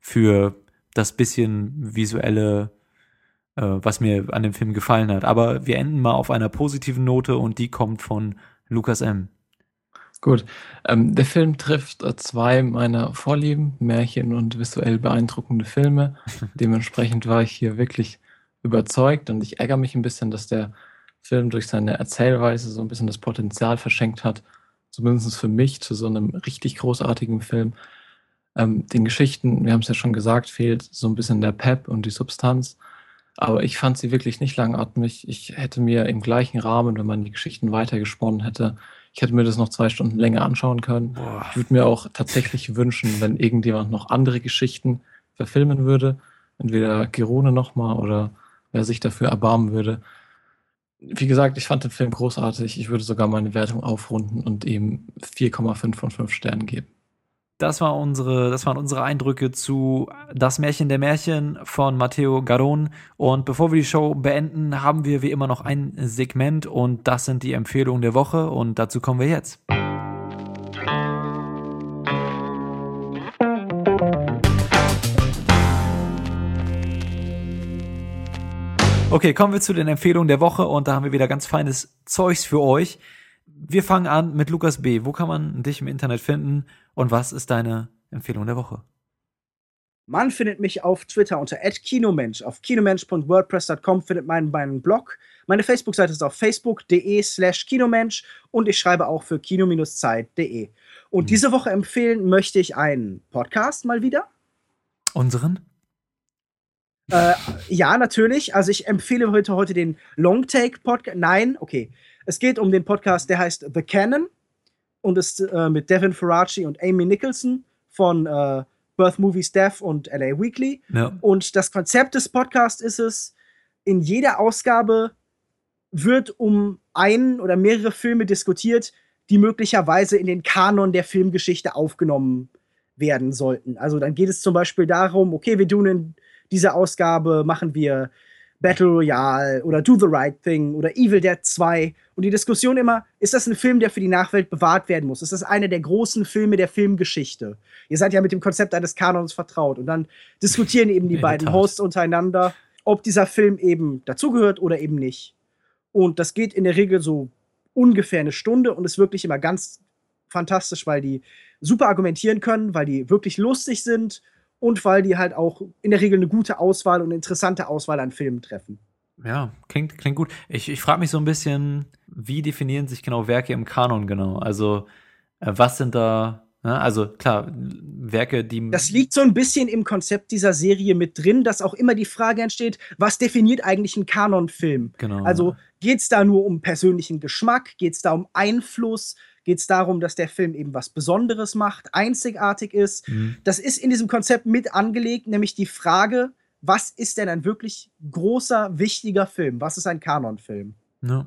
A: für das bisschen visuelle was mir an dem Film gefallen hat. Aber wir enden mal auf einer positiven Note und die kommt von Lukas M.
B: Gut. Ähm, der Film trifft äh, zwei meiner Vorlieben, Märchen und visuell beeindruckende Filme. <laughs> Dementsprechend war ich hier wirklich überzeugt und ich ärgere mich ein bisschen, dass der Film durch seine Erzählweise so ein bisschen das Potenzial verschenkt hat, zumindest für mich, zu so einem richtig großartigen Film. Ähm, den Geschichten, wir haben es ja schon gesagt, fehlt so ein bisschen der Pep und die Substanz. Aber ich fand sie wirklich nicht langatmig. Ich hätte mir im gleichen Rahmen, wenn man die Geschichten weitergesponnen hätte, ich hätte mir das noch zwei Stunden länger anschauen können.
A: Boah.
B: Ich würde mir auch tatsächlich wünschen, wenn irgendjemand noch andere Geschichten verfilmen würde. Entweder Gerone nochmal oder wer sich dafür erbarmen würde. Wie gesagt, ich fand den Film großartig. Ich würde sogar meine Wertung aufrunden und ihm 4,5 von 5 Sternen geben.
A: Das war unsere, das waren unsere Eindrücke zu Das Märchen der Märchen von Matteo Garon. Und bevor wir die Show beenden, haben wir wie immer noch ein Segment und das sind die Empfehlungen der Woche und dazu kommen wir jetzt. Okay, kommen wir zu den Empfehlungen der Woche und da haben wir wieder ganz feines Zeugs für euch. Wir fangen an mit Lukas B. Wo kann man dich im Internet finden und was ist deine Empfehlung der Woche?
C: Man findet mich auf Twitter unter @kinomensch. Auf kinomensch.wordpress.com findet man meinen Blog. Meine Facebook-Seite ist auf facebook.de slash kinomensch und ich schreibe auch für kino-zeit.de. Und diese Woche empfehlen möchte ich einen Podcast mal wieder.
A: Unseren?
C: Äh, ja, natürlich. Also ich empfehle heute, heute den Longtake Podcast. Nein, okay. Es geht um den Podcast, der heißt The Canon und ist äh, mit Devin Faraci und Amy Nicholson von äh, Birth Movies Death und LA Weekly.
A: Ja.
C: Und das Konzept des Podcasts ist es, in jeder Ausgabe wird um einen oder mehrere Filme diskutiert, die möglicherweise in den Kanon der Filmgeschichte aufgenommen werden sollten. Also dann geht es zum Beispiel darum, okay, wir tun in dieser Ausgabe, machen wir Battle Royale oder Do the Right Thing oder Evil Dead 2. Und die Diskussion immer, ist das ein Film, der für die Nachwelt bewahrt werden muss? Ist das einer der großen Filme der Filmgeschichte? Ihr seid ja mit dem Konzept eines Kanons vertraut. Und dann diskutieren eben die beiden Hosts untereinander, ob dieser Film eben dazugehört oder eben nicht. Und das geht in der Regel so ungefähr eine Stunde und ist wirklich immer ganz fantastisch, weil die super argumentieren können, weil die wirklich lustig sind und weil die halt auch in der Regel eine gute Auswahl und eine interessante Auswahl an Filmen treffen.
A: Ja, klingt, klingt gut. Ich, ich frage mich so ein bisschen, wie definieren sich genau Werke im Kanon genau? Also, äh, was sind da, ne? also klar, Werke, die.
C: Das liegt so ein bisschen im Konzept dieser Serie mit drin, dass auch immer die Frage entsteht, was definiert eigentlich ein Kanonfilm?
A: Genau.
C: Also, geht es da nur um persönlichen Geschmack? Geht es da um Einfluss? Geht es darum, dass der Film eben was Besonderes macht, einzigartig ist. Mhm. Das ist in diesem Konzept mit angelegt, nämlich die Frage, was ist denn ein wirklich großer, wichtiger Film? Was ist ein Kanonfilm?
A: Ja.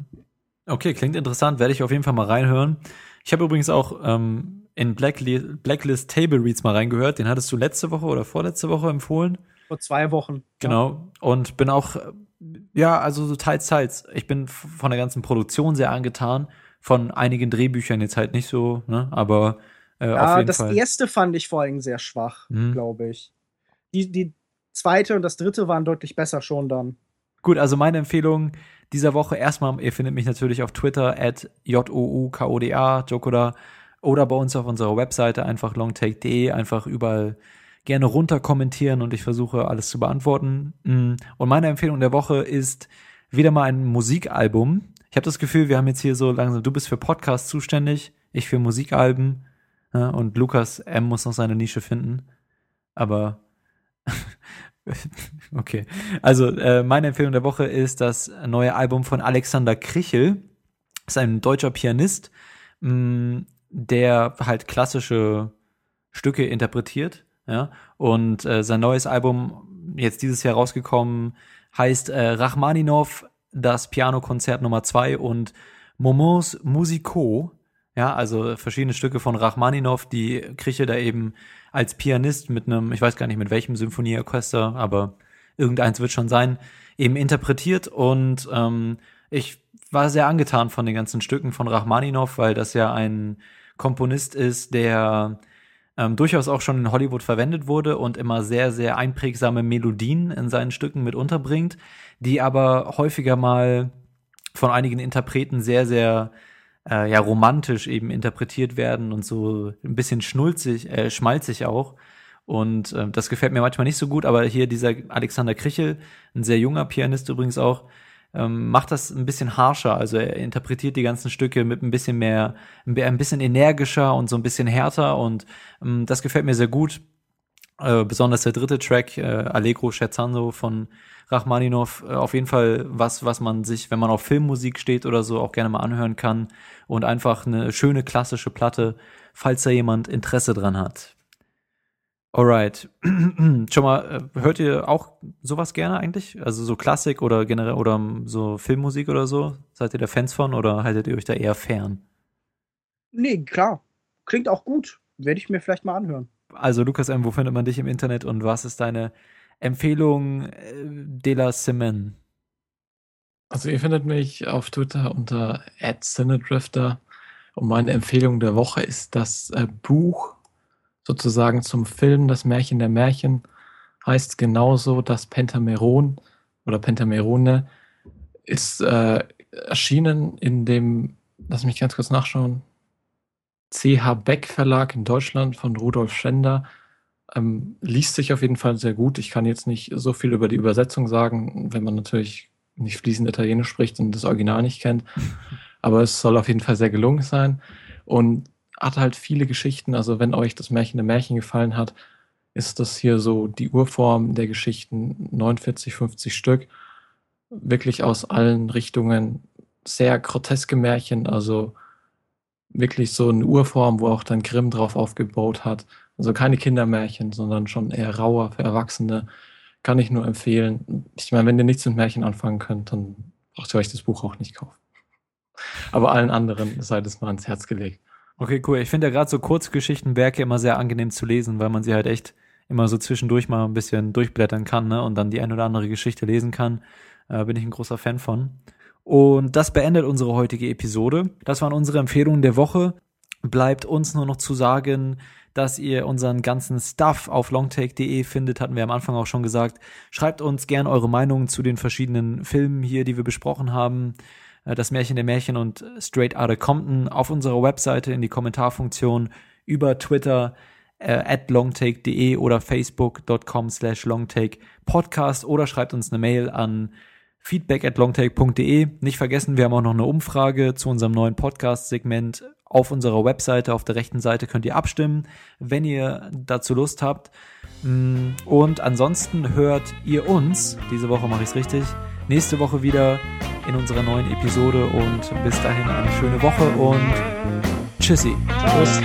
A: Okay, klingt interessant, werde ich auf jeden Fall mal reinhören. Ich habe übrigens auch ähm, in Blacklist, Blacklist Table Reads mal reingehört. Den hattest du letzte Woche oder vorletzte Woche empfohlen.
C: Vor zwei Wochen.
A: Genau. Ja. Und bin auch, ja, also so teils, teils. Ich bin von der ganzen Produktion sehr angetan von einigen Drehbüchern jetzt halt nicht so, ne? Aber äh, ja, auf jeden
C: das
A: Fall.
C: erste fand ich vor allem sehr schwach, mhm. glaube ich. Die, die zweite und das dritte waren deutlich besser schon dann.
A: Gut, also meine Empfehlung dieser Woche erstmal, ihr findet mich natürlich auf Twitter at joukoda, Jokoda, oder bei uns auf unserer Webseite einfach longtake.de, einfach überall gerne runter kommentieren und ich versuche alles zu beantworten. Mm. Und meine Empfehlung der Woche ist wieder mal ein Musikalbum. Ich habe das Gefühl, wir haben jetzt hier so langsam, du bist für Podcasts zuständig, ich für Musikalben ja, und Lukas M muss noch seine Nische finden. Aber <laughs> okay. Also äh, meine Empfehlung der Woche ist das neue Album von Alexander Krichel. Das ist ein deutscher Pianist, mh, mm, der halt klassische Stücke interpretiert. Ja, und äh, sein neues Album, jetzt dieses Jahr rausgekommen, heißt äh, Rachmaninov das Pianokonzert Nummer zwei und Moments Musico, ja, also verschiedene Stücke von Rachmaninow, die Kriche da eben als Pianist mit einem, ich weiß gar nicht mit welchem Symphonieorchester, aber irgendeins wird schon sein, eben interpretiert und ähm, ich war sehr angetan von den ganzen Stücken von Rachmaninow, weil das ja ein Komponist ist, der ähm, durchaus auch schon in Hollywood verwendet wurde und immer sehr, sehr einprägsame Melodien in seinen Stücken mit unterbringt, die aber häufiger mal von einigen Interpreten sehr, sehr äh, ja, romantisch eben interpretiert werden und so ein bisschen schnulzig, äh, schmalzig auch. Und äh, das gefällt mir manchmal nicht so gut, aber hier dieser Alexander Krichel, ein sehr junger Pianist übrigens auch, ähm, macht das ein bisschen harscher. Also er interpretiert die ganzen Stücke mit ein bisschen mehr, ein bisschen energischer und so ein bisschen härter und ähm, das gefällt mir sehr gut. Äh, besonders der dritte Track, äh, Allegro Scherzando von Rachmaninov, äh, auf jeden Fall was, was man sich, wenn man auf Filmmusik steht oder so, auch gerne mal anhören kann und einfach eine schöne klassische Platte, falls da jemand Interesse dran hat. Alright. <clears throat> Schon mal, äh, hört ihr auch sowas gerne eigentlich? Also so Klassik oder generell oder so Filmmusik oder so? Seid ihr da Fans von oder haltet ihr euch da eher fern?
C: Nee, klar. Klingt auch gut. Werde ich mir vielleicht mal anhören.
A: Also Lukas M., wo findet man dich im Internet und was ist deine Empfehlung äh, de la Semaine?
B: Also ihr findet mich auf Twitter unter @cinedrifter und meine Empfehlung der Woche ist das äh, Buch sozusagen zum Film Das Märchen der Märchen heißt genauso das Pentameron oder Pentamerone ist äh, erschienen in dem, lass mich ganz kurz nachschauen, CH Beck Verlag in Deutschland von Rudolf Schender. Ähm, liest sich auf jeden Fall sehr gut. Ich kann jetzt nicht so viel über die Übersetzung sagen, wenn man natürlich nicht fließend Italienisch spricht und das Original nicht kennt. <laughs> Aber es soll auf jeden Fall sehr gelungen sein. Und hat halt viele Geschichten. Also wenn euch das Märchen der Märchen gefallen hat, ist das hier so die Urform der Geschichten, 49, 50 Stück, wirklich aus allen Richtungen sehr groteske Märchen, also wirklich so eine Urform, wo auch dann Grimm drauf aufgebaut hat. Also keine Kindermärchen, sondern schon eher rauer für Erwachsene. Kann ich nur empfehlen. Ich meine, wenn ihr nichts mit Märchen anfangen könnt, dann braucht ihr euch das Buch auch nicht kaufen. Aber allen anderen seid es mal ans Herz gelegt.
A: Okay, cool. Ich finde ja gerade so Kurzgeschichtenwerke immer sehr angenehm zu lesen, weil man sie halt echt immer so zwischendurch mal ein bisschen durchblättern kann, ne? Und dann die ein oder andere Geschichte lesen kann. Äh, bin ich ein großer Fan von. Und das beendet unsere heutige Episode. Das waren unsere Empfehlungen der Woche. Bleibt uns nur noch zu sagen, dass ihr unseren ganzen Stuff auf longtake.de findet, hatten wir am Anfang auch schon gesagt. Schreibt uns gern eure Meinungen zu den verschiedenen Filmen hier, die wir besprochen haben. Äh, das Märchen der Märchen und Straight Outta Compton auf unserer Webseite in die Kommentarfunktion über Twitter äh, at longtake.de oder facebook.com slash longtake podcast oder schreibt uns eine Mail an feedback at longtake.de. Nicht vergessen, wir haben auch noch eine Umfrage zu unserem neuen Podcast-Segment auf unserer Webseite. Auf der rechten Seite könnt ihr abstimmen, wenn ihr dazu Lust habt. Mm, und ansonsten hört ihr uns, diese Woche mache ich es richtig, nächste Woche wieder in unserer neuen Episode und bis dahin eine schöne Woche und tschüssi.
C: Tschüss.